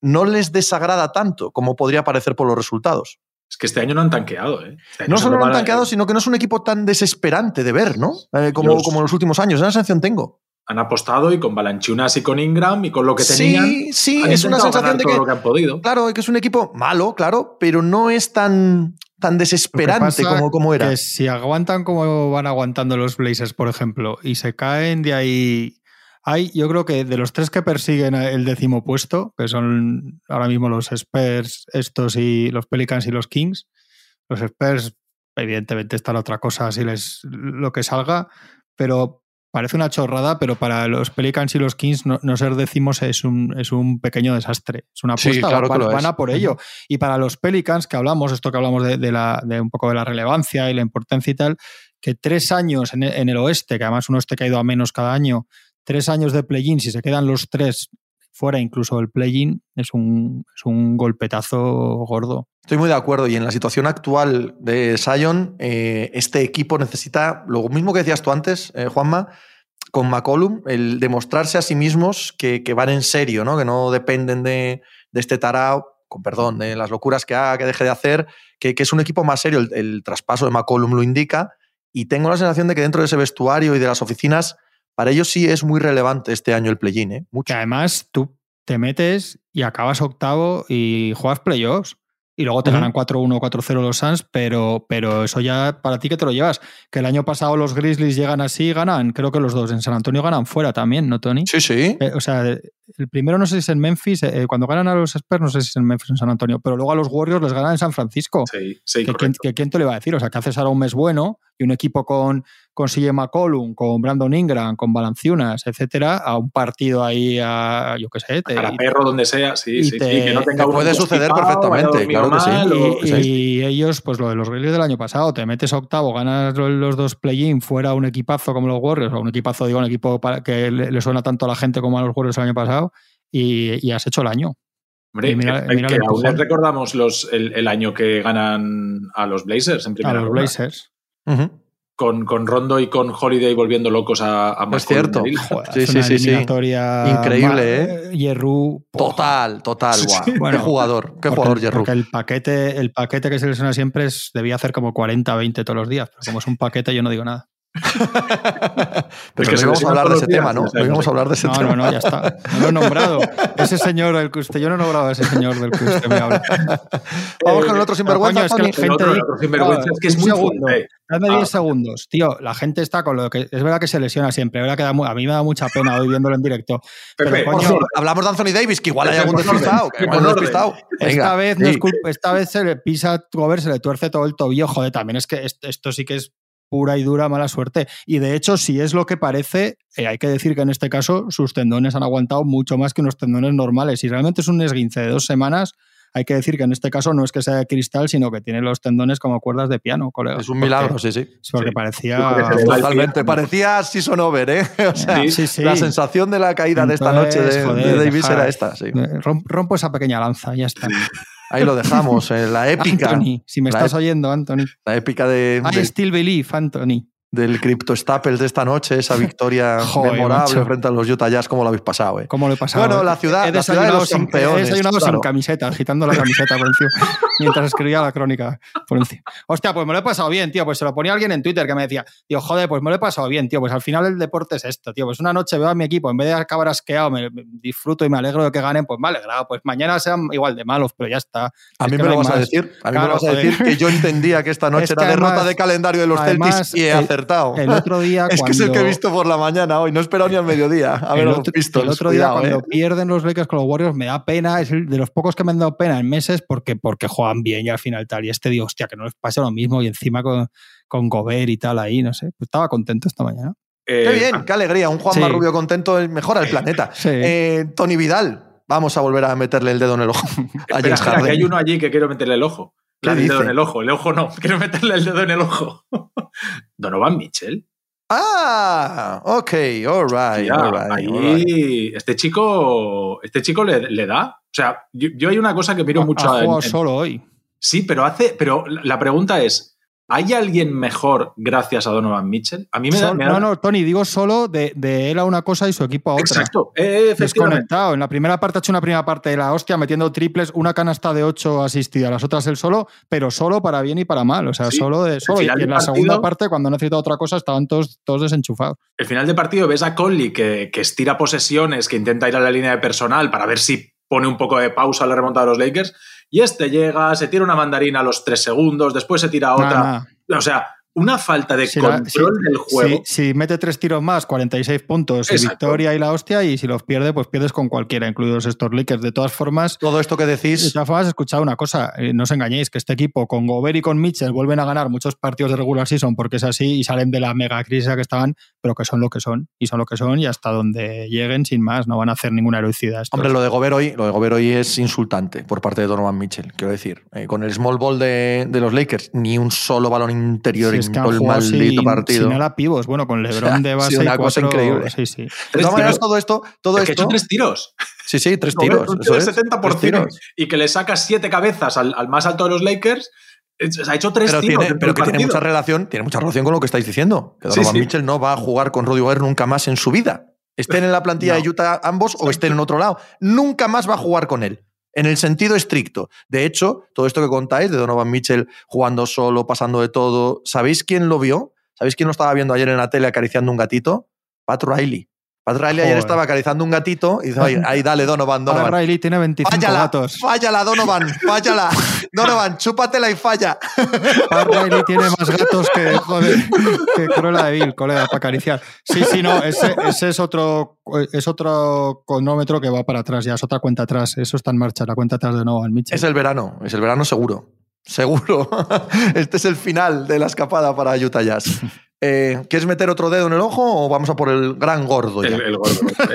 S2: no les desagrada tanto como podría parecer por los resultados.
S3: Es que este año no han tanqueado, ¿eh? Este
S2: no solo no han tanqueado, sino que no es un equipo tan desesperante de ver, ¿no? Eh, como, Dios. como en los últimos años. Esa sensación tengo.
S3: Han apostado y con Balanchunas y con Ingram y con lo que tenían.
S2: Sí, sí, es una sensación de que,
S3: todo lo que han podido.
S2: Claro, que es un equipo malo, claro, pero no es tan, tan desesperante como, como era.
S4: Que si aguantan como van aguantando los Blazers, por ejemplo, y se caen de ahí hay, yo creo que de los tres que persiguen el décimo puesto, que son ahora mismo los Spurs, estos y los Pelicans y los Kings, los Spurs, evidentemente está la otra cosa, si les lo que salga, pero parece una chorrada, pero para los Pelicans y los Kings no, no ser décimos es un, es un, pequeño desastre. Es una apuesta,
S2: sí, claro
S4: van, a por ello. Y para los Pelicans, que hablamos, esto que hablamos de, de, la, de un poco de la relevancia y la importancia y tal, que tres años en el, en el oeste, que además un oeste que ha ido a menos cada año, tres años de play-in, si se quedan los tres fuera incluso del play-in, es un, es un golpetazo gordo.
S2: Estoy muy de acuerdo. Y en la situación actual de Sion, eh, este equipo necesita lo mismo que decías tú antes, eh, Juanma, con McCollum, el demostrarse a sí mismos que, van en serio, ¿no? que no dependen de, de este tarao, con perdón, de las locuras que haga, que deje de hacer, que, que es un equipo más serio. El, el traspaso de McCollum lo indica. Y tengo la sensación de que dentro de ese vestuario y de las oficinas para ellos sí es muy relevante este año el play-in, ¿eh?
S4: Mucho. Que además tú te metes y acabas octavo y juegas playoffs. Y luego te uh -huh. ganan 4-1, 4-0 los Suns, pero, pero eso ya para ti que te lo llevas. Que el año pasado los Grizzlies llegan así y ganan, creo que los dos. En San Antonio ganan fuera también, ¿no, Tony?
S2: Sí, sí.
S4: Eh, o sea, el primero no sé si es en Memphis, eh, cuando ganan a los Spurs no sé si es en Memphis o en San Antonio, pero luego a los Warriors les ganan en San Francisco.
S3: Sí, sí,
S4: que, ¿quién, que, ¿Quién te le va a decir? O sea, que haces ahora un mes bueno y un equipo con, con CJ McCollum, con Brandon Ingram, con Balanciunas, etcétera, a un partido ahí a, yo qué sé.
S3: Te, a perro donde sea, sí, sí,
S2: te, sí, que no tenga te puede suceder perfectamente, claro que sí.
S4: Mal, y, o, y, ellos, pues lo de los Grizzlies del año pasado, te metes a octavo, ganas los dos play-in fuera un equipazo como los Warriors, o un equipazo, digo, un equipo para, que le, le, suena tanto a la gente como a los Warriors el año pasado, y, y has hecho el año.
S3: Hombre, mira, que, mira que aún recordamos los, el, el, año que ganan a los Blazers en primera
S4: A los Blazers.
S2: Uh -huh
S3: con, con, Rondo y con Holiday volviendo locos a, a
S2: Es cierto.
S4: Joder, sí, sí, sí, sí.
S2: Increíble, ¿eh?
S4: Yerru.
S2: Total, total. Sí, sí. Bueno, qué jugador. Qué jugador, Yerru.
S4: Porque el paquete, el paquete que se lesiona siempre es, debía hacer como 40, 20 todos los días. Pero como es un paquete, yo no digo nada.
S2: Pero es que no íbamos a hablar de ese días, tema, ¿no? No íbamos a hablar de ese
S4: no,
S2: tema.
S4: No, no, ya está. No lo he nombrado. Ese señor del que usted, yo no he nombrado a ese señor del que usted me habla.
S2: Vamos con el otro sinvergüenza.
S4: es que la gente el
S3: otro, el otro sinvergüenza es que es muy fuerte.
S4: Dame 10 ah. segundos. Tío, la gente está con lo que. Es verdad que se lesiona siempre. Verdad que da, a mí me da mucha pena hoy viéndolo en directo.
S2: Pepe, pero, hablamos de Anthony Davis, que igual hay algún despistado. despistado.
S4: Esta vez, no es culpa, esta vez se le pisa Gobert, se le tuerce todo el tobillo. Joder, también es que esto sí que es pura y dura mala suerte. Y de hecho, si es lo que parece, eh, hay que decir que en este caso sus tendones han aguantado mucho más que unos tendones normales. Si realmente es un esguince de dos semanas, hay que decir que en este caso no es que sea de cristal, sino que tiene los tendones como cuerdas de piano, colega.
S2: Es un milagro, porque, sí, sí.
S4: Porque
S2: sí.
S4: parecía.
S2: Totalmente. Parecía season over, ¿eh? O sea, sí, sí, la sensación de la caída Entonces, de esta noche de, joder, de Davis era esta. Sí.
S4: Rompo esa pequeña lanza, ya está.
S2: Ahí lo dejamos, eh, la épica.
S4: Anthony, si me estás oyendo, Anthony.
S2: La épica de.
S4: I
S2: de...
S4: still believe, Anthony
S2: del Crypto Staples de esta noche, esa victoria Joder, memorable macho. frente a los Utah Jazz, ¿cómo lo habéis pasado? Eh?
S4: ¿Cómo lo he pasado?
S2: Bueno, la ciudad, la ciudad de los
S4: sin,
S2: campeones.
S4: He desayunado claro. sin camiseta, agitando la camiseta por encima, mientras escribía la crónica. por encima. Hostia, pues me lo he pasado bien, tío. Pues se lo ponía alguien en Twitter que me decía, tío, joder, pues me lo he pasado bien, tío. Pues al final el deporte es esto, tío. Pues una noche veo a mi equipo, en vez de acabar asqueado, me, disfruto y me alegro de que ganen, pues me he alegrado. Pues mañana sean igual de malos, pero ya está.
S2: A
S4: Es
S2: mí me
S4: no
S2: lo vas a decir. A mí me lo vas a
S4: joder.
S2: decir que yo entendía que esta noche
S4: Es
S2: era
S4: que
S2: derrota
S4: además-
S2: de calendario de los
S4: además,
S2: Celtics y he
S4: el-
S2: acertado.
S4: El otro día
S2: es que es el que he visto por la mañana hoy. No he esperado ni al mediodía. A ver
S4: el
S2: los
S4: otro,
S2: Pistols.
S4: el otro día,
S2: Cuidado,
S4: cuando
S2: ¿eh?
S4: pierden los Lakers con los Warriors, me da pena. Es de los pocos que me han dado pena en meses porque, porque juegan bien y al final tal. Y este digo, hostia, que no les pase lo mismo. Y encima con, con Gobert y tal ahí, no sé. Pues estaba contento esta mañana.
S3: Eh,
S2: Qué bien, qué alegría. Un Juan
S4: Sí.
S2: Rubio contento mejora el planeta.
S4: Sí.
S2: Eh, Tony Vidal. Vamos a volver a meterle el dedo en el ojo. A
S3: Espera,
S2: James
S3: espera, que
S2: Harden.
S3: hay uno allí que quiero meterle el ojo.
S2: ¿Qué
S3: el dedo en el ojo. El ojo no, quiero meterle el dedo en el ojo. Donovan Mitchell.
S2: Ah, ok, all right,
S3: Tía,
S2: all right,
S3: ahí,
S2: all right.
S3: este chico, este chico le, le da. O sea, yo, yo hay una cosa que miro
S4: Ha-
S3: mucho.
S4: ha
S3: en-
S4: jugado
S3: en-
S4: solo hoy.
S3: sí, pero hace. Pero la pregunta es: ¿hay alguien mejor gracias a Donovan Mitchell? A mí me da.
S4: Sol-
S3: me da-
S4: no, no, Tony, digo solo de, de él a una cosa y su equipo a otra.
S3: Exacto. eh, efectivamente.
S4: Desconectado. En la primera parte ha hecho una primera parte de la hostia metiendo triples, una canasta de 8 asistida, las otras él solo, pero solo para bien y para mal. O sea,
S3: Sí.
S4: solo de solo. Y en la segunda parte, cuando necesitaba otra cosa, estaban todos, todos desenchufados.
S3: El final de partido ves a Conley que, que estira posesiones, que intenta ir a la línea de personal para ver si pone un poco de pausa a la remontada de los Lakers. Y este llega, se tira una mandarina a los tres segundos, después se tira otra. O sea, una falta de
S4: Si la-
S3: control
S4: si-
S3: del juego.
S4: Si, si mete tres tiros más, 46 puntos y victoria y la hostia, y si los pierde, pues pierdes con cualquiera, incluidos estos Lakers. De todas formas,
S2: Todo esto que
S4: de
S2: decís,
S4: todas formas, he escuchado una cosa, eh, no os engañéis, que este equipo con Gobert y con Mitchell vuelven a ganar muchos partidos de regular season porque es así y salen de la mega crisis a que estaban, pero que son lo que son, y son lo que son, y hasta donde lleguen, sin más, no van a hacer ninguna heroicidad. estos.
S2: hombre, lo de Gobert hoy, lo de Gobert hoy es insultante por parte de Donovan Mitchell, quiero decir. Eh, con el small ball de, de los Lakers, ni un solo balón interior
S4: Si es que han
S2: el
S4: jugado
S2: maldito
S4: sin,
S2: partido.
S4: sin ala pivos, bueno, con LeBron
S2: sea,
S4: de base y
S2: una cosa increíble.
S4: Sí, sí.
S2: De todas maneras, todo esto, todo
S3: Es que ha
S2: esto.
S3: hecho tres tiros.
S2: Sí, sí, tres tiros.
S3: un
S2: eso es,
S3: 70%
S2: tres tiros.
S3: y que le sacas siete cabezas al, al más alto de los Lakers. Ha hecho tres
S2: Pero,
S3: tiros.
S2: tiene, pero que tiene mucha relación, tiene mucha relación con lo que estáis diciendo. Que
S3: Sí,
S2: Donovan
S3: sí.
S2: Mitchell no va a jugar con Rudy Gobert nunca más en su vida. Estén en la plantilla
S3: No.
S2: de Utah ambos o estén en otro lado. Nunca más va a jugar con él. En el sentido estricto. De hecho, todo esto que contáis de Donovan Mitchell jugando solo, pasando de todo, ¿sabéis quién lo vio? ¿Sabéis quién lo estaba viendo ayer en la tele acariciando un gatito? Pat Riley. Pat Riley ayer estaba acariciando un gatito y dice, "Oye, ahí dale, Donovan, Donovan.
S4: Riley tiene 25
S2: Fállala,
S4: gatos.
S2: fállala, Donovan, fállala. Donovan, chúpatela y falla.
S4: Pat Riley tiene más gatos que, joder, que Cruella de Vil, colega, para acariciar. Sí, sí, no, ese, ese es otro es otro cronómetro que va para atrás, ya es otra cuenta atrás. Eso está en marcha, la cuenta atrás de Novan Mitchell.
S2: Es el verano, es el verano seguro. Seguro. Este es el final de la escapada para Utah Jazz. Eh, ¿Quieres meter otro dedo en el ojo o vamos a por el gran gordo ya?
S3: El, el gordo.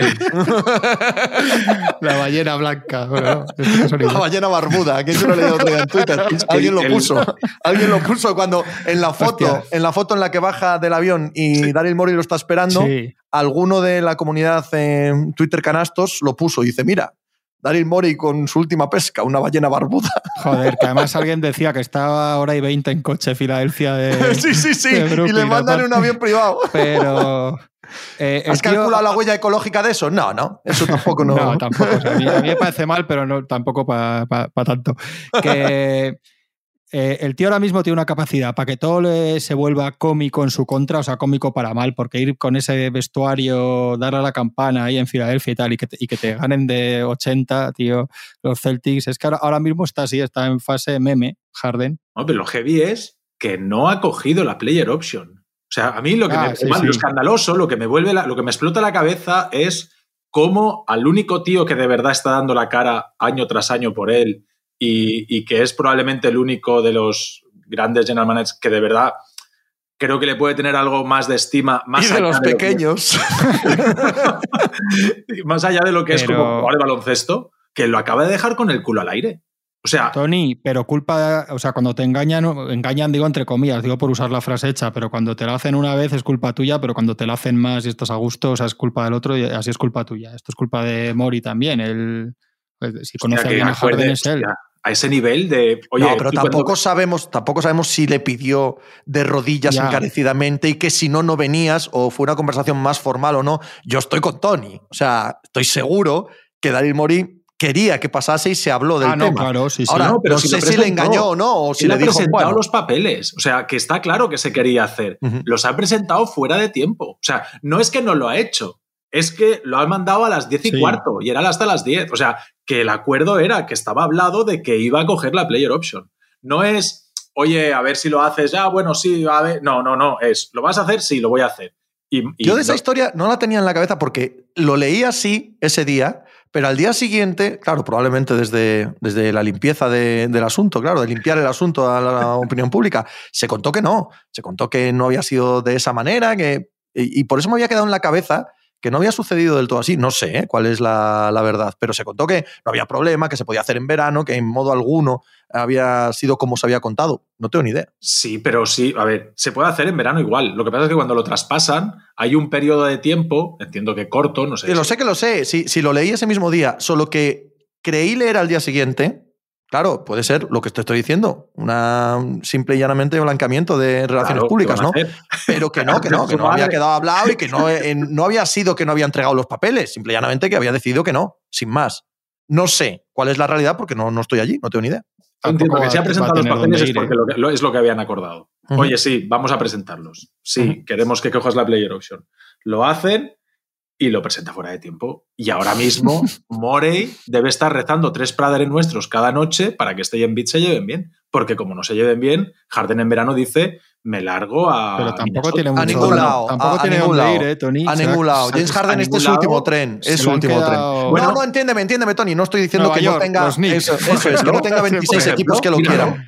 S4: La ballena blanca. Bueno, es casualidad.
S2: La ballena barbuda, que yo lo he leído otro día en Twitter. Alguien lo puso. Alguien lo puso cuando en la foto,
S4: Hostia.
S2: en la foto en la que baja del avión y Daryl Morey lo está esperando,
S4: Sí.
S2: alguno de la comunidad en Twitter Canastos lo puso y dice, mira, Daryl Morey con su última pesca, una ballena barbuda.
S4: Joder, que además alguien decía que estaba hora y 20 en coche Filadelfia de.
S2: sí, sí, sí. Y le mandan en un avión privado.
S4: Pero. eh,
S2: ¿Has
S4: tío-
S2: calculado la huella ecológica de eso? No, no. Eso tampoco no.
S4: No, tampoco. o sea, a, mí, a mí me parece mal, pero no, tampoco para tanto. Que eh, el tío ahora mismo tiene una capacidad para que todo le- se vuelva cómico en su contra, o sea, cómico para mal, porque ir con ese vestuario, dar a la campana ahí en Filadelfia y tal, y que te, y que te ganen de 80, tío, los Celtics, es que ahora, ahora mismo está así, está en fase meme, Harden.
S3: No, pero lo heavy es que no ha cogido la player option. O sea, a mí lo que
S4: Ah,
S3: me
S4: sí,
S3: lo escandaloso, lo que me vuelve la- lo que me explota la cabeza es cómo al único tío que de verdad está dando la cara año tras año por él y, y que es probablemente el único de los grandes general managers que de verdad creo que le puede tener algo más de estima más
S2: y de
S3: allá
S2: los
S3: lo que-
S2: pequeños.
S3: más allá de lo que es como jugar de baloncesto, que lo acaba de dejar con el culo al aire. O sea,
S4: Tony, pero culpa, o sea, cuando te engañan, engañan, digo entre comillas, digo por usar la frase hecha, pero cuando te la hacen una vez es culpa tuya, pero cuando te la hacen más y estás a gusto, o sea, es culpa del otro y así es culpa tuya. Esto es culpa de Mori también. Él, pues, si conoce a alguien a Harden es él.
S3: hostia, a ese nivel de. Oye,
S2: no, pero
S3: cuando-
S2: tampoco sabemos, tampoco sabemos si le pidió de rodillas
S4: Ya.
S2: encarecidamente y que si no, no venías o fue una conversación más formal o no. Yo estoy con Tony. O sea, estoy seguro que Daryl Mori quería que pasase y se habló del
S4: Ah, no,
S2: tema.
S4: claro, sí, sí.
S2: Ahora,
S3: No,
S2: no,
S3: pero si
S2: sé si le engañó o no, o si le
S3: ha
S2: dijo,
S3: presentado
S2: bueno,
S3: los papeles. O sea, que está claro que se quería hacer. Los ha presentado fuera de tiempo. O sea, no es que no lo ha hecho. Es que lo ha mandado a las 10 y
S4: Sí.
S3: cuarto y era hasta las 10. O sea, que el acuerdo era que estaba hablado de que iba a coger la player option. No es, oye, a ver si lo haces ya, bueno, sí, a ver. No, no, no. Es, ¿lo vas a hacer? Sí, lo voy a hacer. Y, y
S2: Yo de esa
S3: no-
S2: historia no la tenía en la cabeza porque lo leí así ese día, pero al día siguiente, claro, probablemente desde, desde la limpieza de- del asunto, claro, de limpiar el asunto a la opinión pública, se contó que no, se contó que no había sido de esa manera, que, y, y por eso me había quedado en la cabeza que no había sucedido del todo así. No sé ¿eh? cuál es la, la verdad, pero se contó que no había problema, que se podía hacer en verano, que en modo alguno había sido como se había contado. No tengo ni idea.
S3: Sí, pero sí, a ver, se puede hacer en verano igual. Lo que pasa es que cuando lo traspasan, hay un periodo de tiempo, entiendo que corto, no sé.
S2: Sí, lo sé que lo sé. Si, si lo leí ese mismo día, solo que creí leer al día siguiente, claro, puede ser lo que te estoy diciendo, una simple y llanamente blanqueamiento de relaciones
S3: Claro,
S2: públicas,
S3: ¿qué van
S2: ¿no? Pero que no, que no, que no había quedado hablado y que no, eh, no había sido que no había entregado los papeles, simple y llanamente que había decidido que no, sin más. No sé cuál es la realidad porque no, no estoy allí, no tengo ni idea.
S3: Entiendo que si ha
S4: va-
S3: presentado los papeles es porque
S4: ¿eh?
S3: lo que- lo- es lo que habían acordado. Oye, sí, vamos a presentarlos. Sí, queremos que cojas la player option. Lo hacen y lo presenta fuera de tiempo. Y ahora mismo Morey debe estar rezando tres praderes nuestros cada noche para que este en Beat se lleven bien. Porque como no se lleven bien, Harden en verano dice, me largo a
S4: Pero tampoco
S3: Minnesota".
S4: tiene mucho
S2: ningún lado,
S4: Tampoco
S2: a- a ningún lado.
S4: ir, eh, Tony.
S2: A ningún lado. James
S3: a
S2: Harden, este es su último tren. Es su último
S4: quedado-
S2: tren.
S3: Bueno,
S2: no, no, entiéndeme, entiéndeme, Tony. No estoy diciendo
S4: Nueva
S2: que
S4: York,
S2: no tenga.
S4: los Knicks.
S2: Eso, eso es, que no tenga 26
S3: Por
S2: equipos que lo quieran.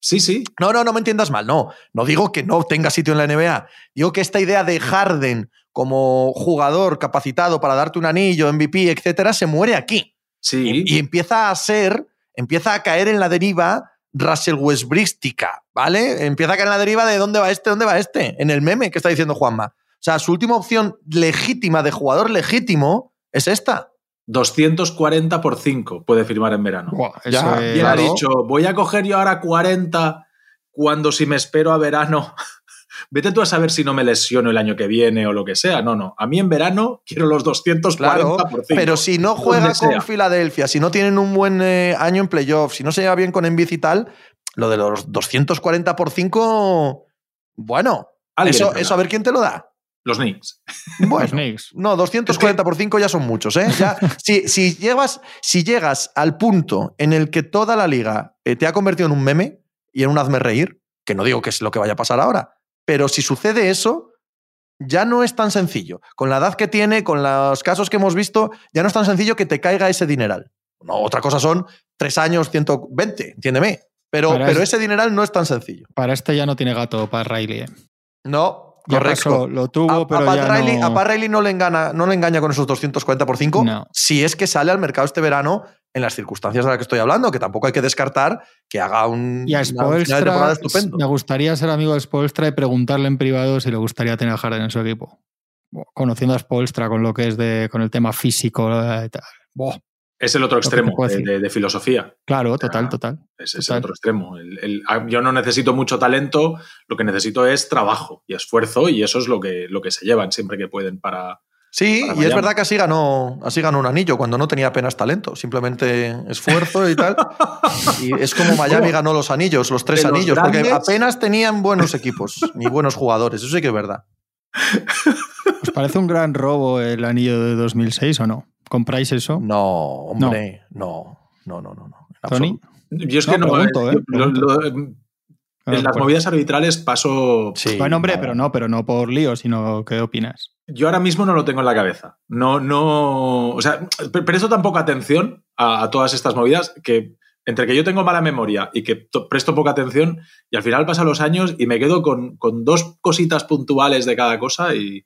S3: Sí, sí.
S2: No, no, no me entiendas mal, no. No digo que no tenga sitio en la NBA. Digo que esta idea de Harden como jugador capacitado para darte un anillo, MVP, etcétera, se muere aquí.
S3: Sí.
S2: Y, y empieza a ser, empieza a caer en la deriva Russell Westbrookística, ¿vale? Empieza a caer en la deriva de dónde va este, dónde va este, en el meme que está diciendo Juanma. O sea, su última opción legítima de jugador legítimo es esta.
S3: 240 por 5 puede firmar en verano.
S4: Buah,
S2: Ya,
S4: es-
S3: él
S2: Claro.
S3: ha dicho, voy a coger yo ahora 40 cuando si me espero a verano. Vete tú a saber si no me lesiono el año que viene o lo que sea. No, no. A mí en verano quiero los 240
S2: Claro,
S3: por 5.
S2: pero si no juega con
S3: sea.
S2: Filadelfia, si no tienen un buen eh, año en playoffs, si no se lleva bien con Embiid y tal, lo de los 240 por 5, bueno, eso, eso a ver quién te lo da.
S3: Los Knicks.
S2: Bueno,
S4: los Knicks.
S2: no, 240 por 5 ya son muchos, ¿eh? Ya, si, si, llegas, si llegas al punto en el que toda la liga eh, te ha convertido en un meme y en un hazme reír, que no digo que es lo que vaya a pasar ahora, pero si sucede eso, ya no es tan sencillo. Con la edad que tiene, con los casos que hemos visto, ya no es tan sencillo que te caiga ese dineral. No, otra cosa son tres años, 120, entiéndeme. Pero, pero
S4: es-
S2: ese dineral no es tan sencillo.
S4: Para este ya no tiene gato, para Riley. eh.
S2: No,
S4: Ya
S2: correcto.
S4: pasó, lo tuvo,
S2: A, a
S4: pero
S2: Pat
S4: ya
S2: Riley,
S4: no...
S2: a Pat Riley no le, engana, no le engaña con esos 240 por 5
S4: No.
S2: si es que sale al mercado este verano en las circunstancias de las que estoy hablando, que tampoco hay que descartar que haga un,
S4: Y a
S2: una de temporada
S4: Spoelstra,
S2: estupendo.
S4: me gustaría ser amigo de Spoelstra y preguntarle en privado si le gustaría tener a Harden en su equipo. Conociendo a Spoelstra con lo que es de, con el tema físico eh, y tal.
S3: Es el otro extremo de,
S4: decir.
S3: de- de filosofía.
S4: claro, total, total.
S3: Es, es
S4: Total.
S3: el otro extremo. El- el- a- yo no necesito mucho talento, lo que necesito es trabajo y esfuerzo y eso es lo que, lo que se llevan siempre que pueden para...
S2: Sí, y es verdad que así ganó, así ganó un anillo cuando no tenía apenas talento, simplemente esfuerzo y tal. Y es como Miami
S3: ¿Cómo?
S2: ganó los anillos, los tres
S3: los
S2: anillos, porque
S3: grandes-
S2: apenas tenían buenos equipos ni buenos jugadores. Eso sí que es verdad.
S4: ¿Os parece un gran robo el anillo de 2006 o no? ¿Compráis eso?
S2: No, hombre, no, no, no, no. no,
S4: Tony.
S3: Yo es que
S4: No, pregunto,
S3: yo-
S4: eh,
S3: lo- lo-
S4: Ah,
S3: en las
S4: pues-
S3: movidas arbitrales paso...
S2: Sí,
S4: Bueno, hombre, pero no, pero no por lío, sino ¿qué opinas?
S3: Yo ahora mismo no lo tengo en la cabeza. No, no. O sea, pre- presto tan poca atención a, a todas estas movidas que entre que yo tengo mala memoria y que to- presto poca atención, y al final pasan los años y me quedo con, con dos cositas puntuales de cada cosa y.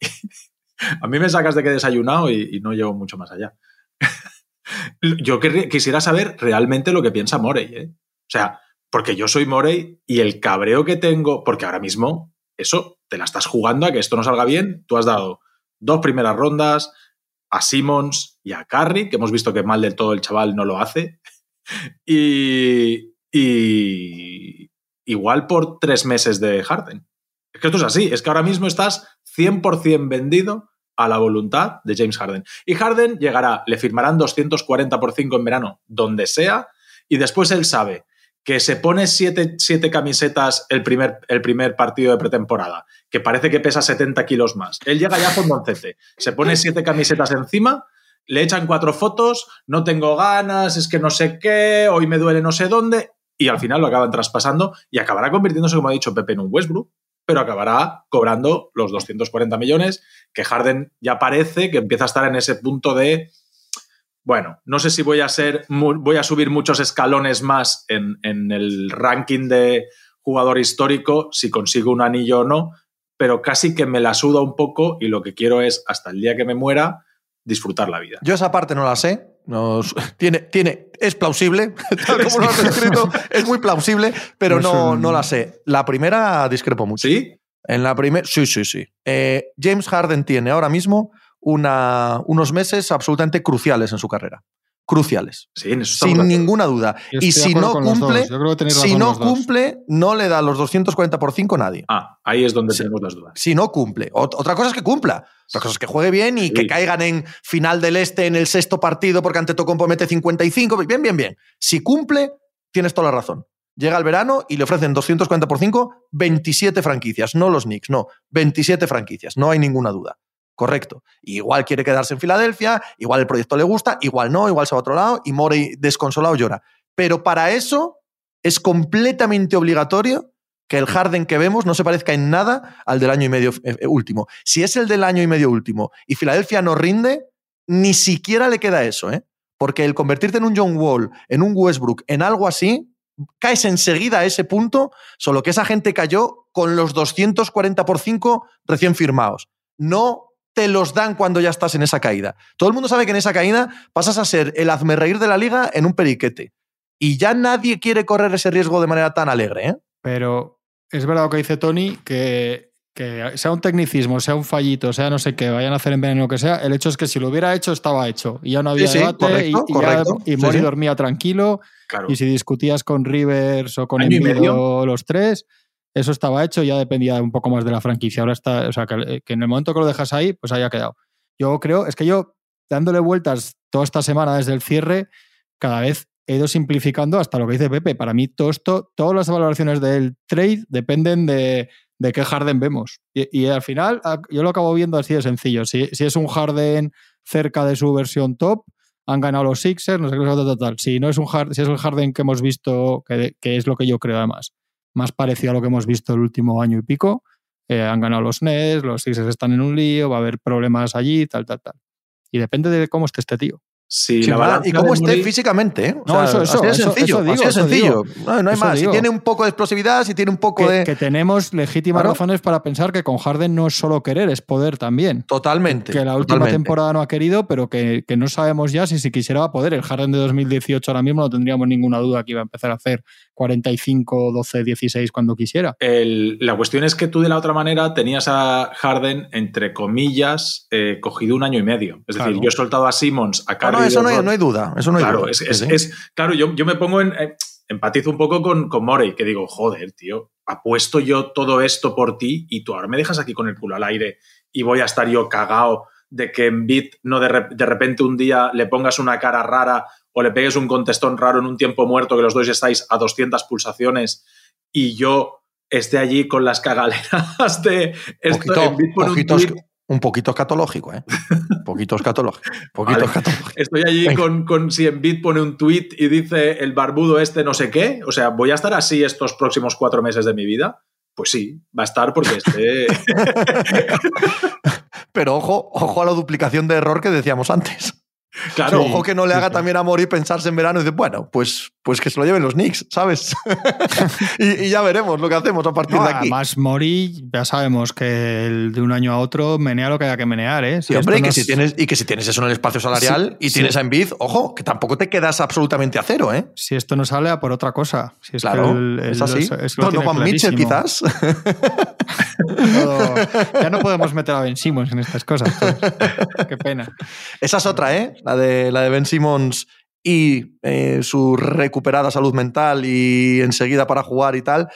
S3: a mí me sacas de que he desayunado y, y no llego mucho más allá. yo quisiera saber realmente lo que piensa Morey, ¿eh? O sea, porque yo soy Morey y el cabreo que tengo, porque ahora mismo eso te la estás jugando a que esto no salga bien. Tú has dado dos primeras rondas a Simmons y a Curry, que hemos visto que mal del todo el chaval no lo hace. Y, y igual por tres meses de Harden. Es que esto es así, es que ahora mismo estás 100% vendido a la voluntad de James Harden. Y Harden llegará, le firmarán 240 por 5 en verano, donde sea, y después él sabe que se pone siete, camisetas el primer, el primer, partido de pretemporada, que parece que pesa 70 kilos más. Él llega ya con Doncete, se pone siete camisetas encima, le echan cuatro fotos, no tengo ganas, es que no sé qué, hoy me duele no sé dónde, y al final lo acaban traspasando y acabará convirtiéndose, como ha dicho Pepe, en un Westbrook, pero acabará cobrando los 240 millones, que Harden ya parece que empieza a estar en ese punto de bueno, no sé si voy a ser, voy a subir muchos escalones más en, el ranking de jugador histórico, si consigo un anillo o no, pero casi que me la suda un poco y lo que quiero es, hasta el día que me muera, disfrutar la vida.
S2: Yo esa parte no la sé. tiene, tiene, es plausible, tal como lo has escrito, es muy plausible, pero no, no la sé. La primera discrepo mucho.
S3: ¿Sí?
S2: En la primera, sí, sí, sí. Eh, James Harden tiene ahora mismo una, unos meses absolutamente cruciales en su carrera. Cruciales. sin ninguna duda. Y si no cumple, si no cumple, no le da los 240 por 5 a nadie.
S3: Ah, ahí es donde tenemos las dudas.
S2: Si no cumple. Otra cosa es que cumpla. Otra cosa es que juegue bien y que caigan en final del este en el sexto partido porque ante Tocompo mete 55. Bien, bien, bien. Si cumple, tienes toda la razón. Llega el verano y le ofrecen 240 por 5, 27 franquicias. No los Knicks, no. 27 franquicias. No hay ninguna duda. Correcto. Igual quiere quedarse en Filadelfia, igual el proyecto le gusta, igual no, igual se va a otro lado y Morey desconsolado llora. Pero para eso es completamente obligatorio que el Harden que vemos no se parezca en nada al del año y medio eh, eh, último. Si es el del año y medio último y Filadelfia no rinde, ni siquiera le queda eso, ¿eh? Porque el convertirte en un John Wall, en un Westbrook, en algo así, caes enseguida a ese punto, solo que esa gente cayó con los 240 por 5 recién firmados. No te los dan cuando ya estás en esa caída. Todo el mundo sabe que en esa caída pasas a ser el hazme reír de la liga en un periquete. Y ya nadie quiere correr ese riesgo de manera tan alegre. ¿eh?
S4: Pero es verdad lo que dice Tony, que, que sea un tecnicismo, sea un fallito, sea no sé qué, vayan a hacer en veneno lo que sea, el hecho es que si lo hubiera hecho estaba hecho. Y ya no había debate y, Mori dormía tranquilo. Y si discutías con Rivers o con Emilio los tres eso estaba hecho, ya dependía un poco más de la franquicia. Ahora está, o sea, que, en el momento que lo dejas ahí, pues haya quedado. Yo creo, es que yo dándole vueltas toda esta semana desde el cierre, cada vez he ido simplificando hasta lo que dice Pepe. Para mí, todo esto, todas las valoraciones del trade dependen de, de qué Harden vemos. Y, al final, yo lo acabo viendo así de sencillo. Si, si, es un Harden cerca de su versión top, han ganado los Sixers, no sé qué total. Si no es un Harden, si es el Harden que hemos visto, que, que es lo que yo creo además, más parecido a lo que hemos visto el último año y pico. Eh, han ganado los Nets, los Sixers están en un lío, va a haber problemas allí, tal, tal, tal. Y depende de cómo esté este tío.
S2: Sí, y cómo esté físicamente. ¿eh? No, eso, eso, es sencillo. Digo, es sencillo. no, hay más. Si tiene un poco de explosividad, si tiene un poco
S4: que,
S2: de.
S4: Que tenemos legítimas razones para pensar que con Harden no es solo querer, es poder también.
S2: Totalmente.
S4: Que la última temporada no ha querido, pero que, que, no sabemos ya si si quisiera va a poder. El Harden de 2018 ahora mismo no tendríamos ninguna duda que iba a empezar a hacer 45, 12, 16 cuando quisiera.
S3: la cuestión es que tú de la otra manera tenías a Harden, entre comillas, eh, cogido un año y medio. Es decir, yo he soltado a Simmons, a Carlos
S2: eso no hay, duda. Eso no hay
S3: claro,
S2: duda.
S3: Es, claro, yo, yo, me pongo en. Eh, empatizo un poco con, con Morey, que digo, joder, tío, apuesto yo todo esto por ti y tú ahora me dejas aquí con el culo al aire y voy a estar yo cagado de que en Bit no de, repente un día le pongas una cara rara o le pegues un contestón raro en un tiempo muerto que los dos estáis a 200 pulsaciones y yo esté allí con las cagaleras de
S2: esto, un poquito escatológico, ¿eh? Un poquito escatológico. Poquito
S3: Estoy allí con, con, si en Bit pone un tweet y dice el barbudo este no sé qué. O sea, ¿voy a estar así estos próximos cuatro meses de mi vida? Pues sí, va a estar porque esté.
S2: Pero ojo, ojo a la duplicación de error que decíamos antes. Claro. Ojo que no le haga también a Mori pensarse en verano y decir, bueno, pues, pues que se lo lleven los Knicks, ¿sabes? y, ya veremos lo que hacemos a partir de aquí.
S4: Además, Mori, ya sabemos que el de un año a otro menea lo que haya que menear, ¿eh?
S2: y, hombre, y, que si tienes, y que si tienes eso en el espacio salarial y tienes a Envid, ojo, que tampoco te quedas absolutamente a cero, ¿eh?
S4: Si esto no sale a por otra cosa. Si es
S2: claro, es así. no, Mitchell, quizás.
S4: ya no podemos meter a Ben Simmons en estas cosas. Qué pena.
S2: Esa es otra, ¿eh? la de, la de Ben Simmons y eh, su recuperada salud mental y enseguida para jugar y tal,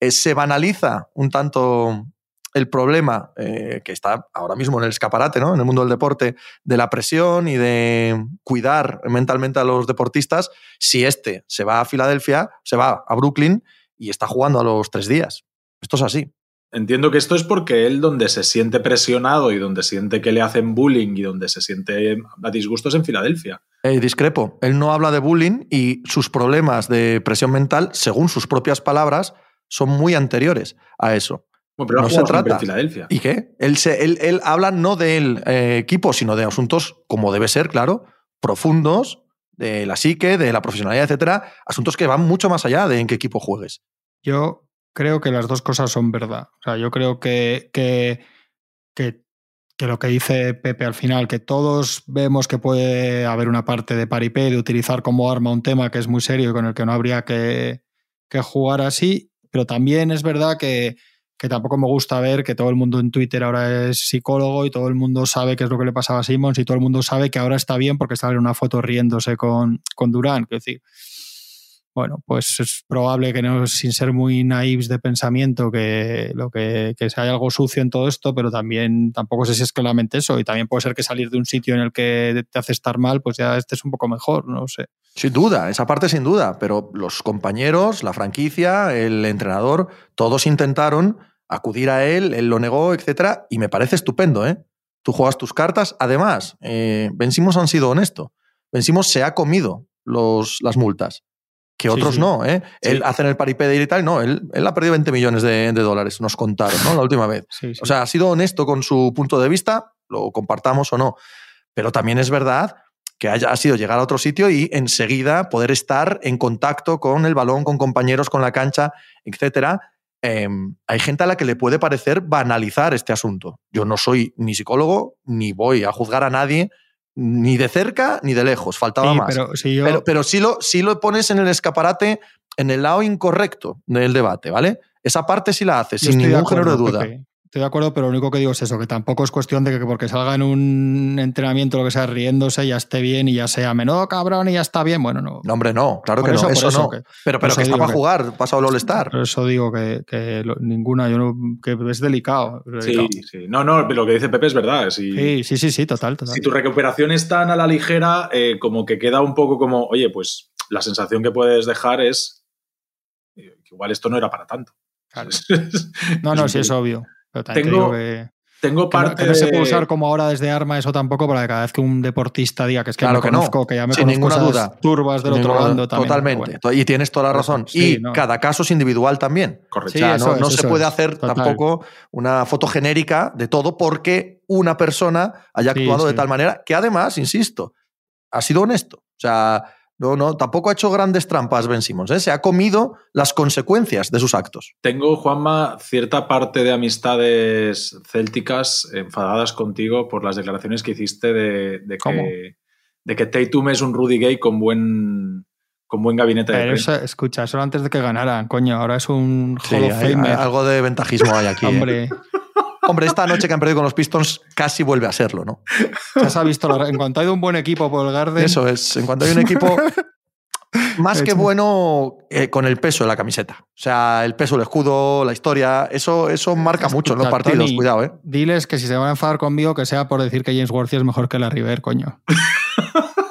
S2: eh, se banaliza un tanto el problema eh, que está ahora mismo en el escaparate, ¿no? En el mundo del deporte, de la presión y de cuidar mentalmente a los deportistas, si este se va a Filadelfia, se va a Brooklyn y está jugando a los tres días. Esto es así.
S3: Entiendo que esto es porque él donde se siente presionado y donde siente que le hacen bullying y donde se siente a disgusto es en Filadelfia.
S2: Eh, discrepo. Él no habla de bullying y sus problemas de presión mental, según sus propias palabras, son muy anteriores a eso.
S3: Bueno, pero
S2: No se trata.
S3: en Filadelfia.
S2: ¿Y qué? Él, se- él, él habla no del eh, equipo, sino de asuntos, como debe ser, claro, profundos, de la psique, de la profesionalidad, etcétera, asuntos que van mucho más allá de en qué equipo juegues.
S4: Yo creo que las dos cosas son verdad. O sea, yo creo que, que, que, lo que dice Pepe al final, que todos vemos que puede haber una parte de paripé, de utilizar como arma un tema que es muy serio y con el que no habría que, que jugar así, pero también es verdad que, que tampoco me gusta ver que todo el mundo en Twitter ahora es psicólogo y todo el mundo sabe qué es lo que le pasaba a Simmons y todo el mundo sabe que ahora está bien porque en una foto riéndose con, con Durán. Quiero decir, bueno, pues es probable que no, sin ser muy naives de pensamiento, que lo que, que hay algo sucio en todo esto, pero también tampoco sé si es claramente eso. Y también puede ser que salir de un sitio en el que te hace estar mal, pues ya este es un poco mejor, no sé.
S2: Sin duda, esa parte sin duda, pero los compañeros, la franquicia, el entrenador, todos intentaron acudir a él, él lo negó, etcétera, y me parece estupendo, ¿eh? Tú juegas tus cartas. Además, eh, Ben Simmons han sido honesto. Ben Simmons se ha comido los, las multas, que otros
S4: sí.
S2: no, ¿eh?
S3: Sí.
S2: Él hace el paripé de ir y tal, no, él, él ha perdido 20 millones de, de dólares, nos contaron, ¿no? La última vez. O sea, ha sido honesto con su punto de vista, lo compartamos o no. Pero también es verdad que haya, ha sido llegar a otro sitio y enseguida poder estar en contacto con el balón, con compañeros, con la cancha, etcétera. Eh, hay gente a la que le puede parecer banalizar este asunto. Yo no soy ni psicólogo, ni voy a juzgar a nadie, ni de cerca ni de lejos. Faltaba
S4: Sí,
S2: más.
S4: pero si yo,
S2: Pero, pero sí, lo, sí lo pones en el escaparate, en el lado incorrecto del debate, ¿vale? Esa parte sí la haces, sin ningún género de duda.
S4: Estoy de acuerdo, pero lo único que digo es eso, que tampoco es cuestión de que porque salga en un entrenamiento lo que sea riéndose ya esté bien y ya sea menudo cabrón y ya está bien. Bueno, no.
S2: No, hombre, no, claro
S4: Por
S2: que
S4: eso-
S2: no, eso,
S4: eso
S2: no.
S4: que-
S2: pero pero
S4: eso
S2: que está para
S4: que-
S2: jugar, pasado el All-Star.
S4: Por eso digo que, que lo- ninguna, yo no, que es delicado. es
S3: Sí,
S4: delicado.
S3: sí. No, no, lo que dice Pepe es verdad. Si,
S4: Sí, sí, sí, sí, total, total.
S3: si tu recuperación es tan a la ligera, eh, como que queda un poco como, oye, pues la sensación que puedes dejar es eh, que igual esto no era para tanto.
S4: Claro. No, no, sí, es obvio. Pero también te
S3: Tengo
S4: digo que,
S3: Tengo
S4: que no,
S3: parte
S4: que no se
S3: de-
S4: puede usar como ahora desde arma eso tampoco para que cada vez que un deportista diga que es que
S2: Claro
S4: me
S2: que no.
S4: conozco, que ya me
S2: Sin
S4: conozco
S2: ninguna
S4: esas
S2: duda.
S4: turbas del
S2: Sin
S4: otro
S2: ninguna-
S4: bando también.
S2: Totalmente.
S4: Bueno,
S2: Y tienes toda la razón.
S4: sí,
S2: y
S4: no.
S2: cada caso es individual también.
S3: Correcto.
S4: Sí,
S2: no,
S4: eso
S2: no se
S4: eso
S2: puede
S4: es.
S2: hacer
S4: Total.
S2: tampoco una foto genérica de todo porque una persona haya
S4: Sí,
S2: actuado de tal manera que además, insisto, ha sido honesto. O sea, no, no, tampoco ha hecho grandes trampas Ben Simmons. ¿eh? Se ha comido las consecuencias de sus actos.
S3: Tengo, Juanma, cierta parte de amistades célticas enfadadas contigo por las declaraciones que hiciste de, de
S4: ¿Cómo?
S3: que, de que Tatum es un Rudy Gay con buen, con buen gabinete de
S4: Pero eso, escucha, eso era antes de que ganaran, coño. Ahora es un
S2: Sí,
S4: Hall of
S2: hay-
S4: Famer.
S2: hay algo de ventajismo hay aquí. ¿eh?
S4: Hombre,
S2: esta noche que han perdido con los Pistons casi vuelve a serlo, ¿no?
S4: ya se ha visto. la- en cuanto ha ido un buen equipo por el Garden,
S2: Eso es. En cuanto hay un equipo más que bueno eh, con el peso de la camiseta. O sea, el peso, el escudo, la historia, eso, eso marca mucho en los partidos.
S4: Tony,
S2: Cuidado, ¿eh?
S4: diles que si se van a enfadar conmigo, que sea por decir que James Worthy es mejor que la River, coño.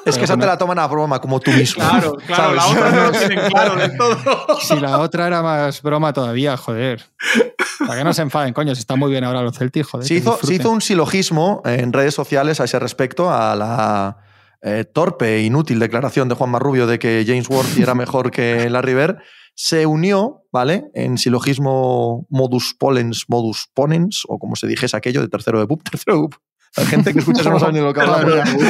S2: Es que esa te la toman a broma como tú mismo.
S3: Claro, claro, la otra no lo tienen claro del todo.
S4: Si la otra era más broma todavía, joder. Para que no se enfaden, coño, si está muy bien ahora los Celtics, joder.
S2: Se hizo, se hizo un silogismo en redes sociales a ese respecto, a la eh, torpe e inútil declaración de Juan Marrubio de que James Worthy era mejor que la River. Se unió, ¿vale? En silogismo modus polens, modus ponens, o como se dijese aquello de tercero de BUP, tercero de BUP. La gente que escucha eso no sabe ni de lo que hablamos.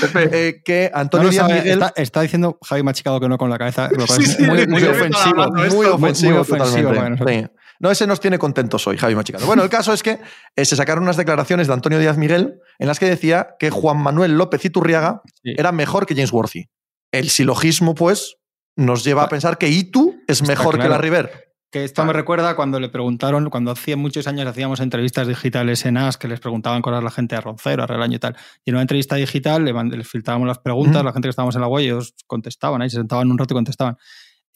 S3: Pepe,
S2: Eh, que Antonio
S4: lo
S2: Díaz
S4: sabe,
S2: Miguel.
S4: está, está diciendo Javi Machicado que no con la cabeza, lo cual
S3: Sí,
S4: es
S3: sí,
S4: muy, ofensivo.
S2: muy ofensivo,
S4: muy ofensivo.
S2: No, ese nos tiene contentos hoy, Javi Machicado. Bueno, el caso es que eh, se sacaron unas declaraciones de Antonio Díaz Miguel en las que decía que Juan Manuel López Iturriaga
S4: Sí.
S2: era mejor que James Worthy. El silogismo, pues, nos lleva a pensar que Itu es
S4: Está
S2: mejor que la River.
S4: Que esto me recuerda cuando le preguntaron, cuando hacía muchos años hacíamos entrevistas digitales en AS, que les preguntaban cosas a la gente a Roncero, a Relaño y tal. Y en una entrevista digital les filtrábamos las preguntas, la gente que estábamos en la web, ellos contestaban ahí, se sentaban un rato y contestaban.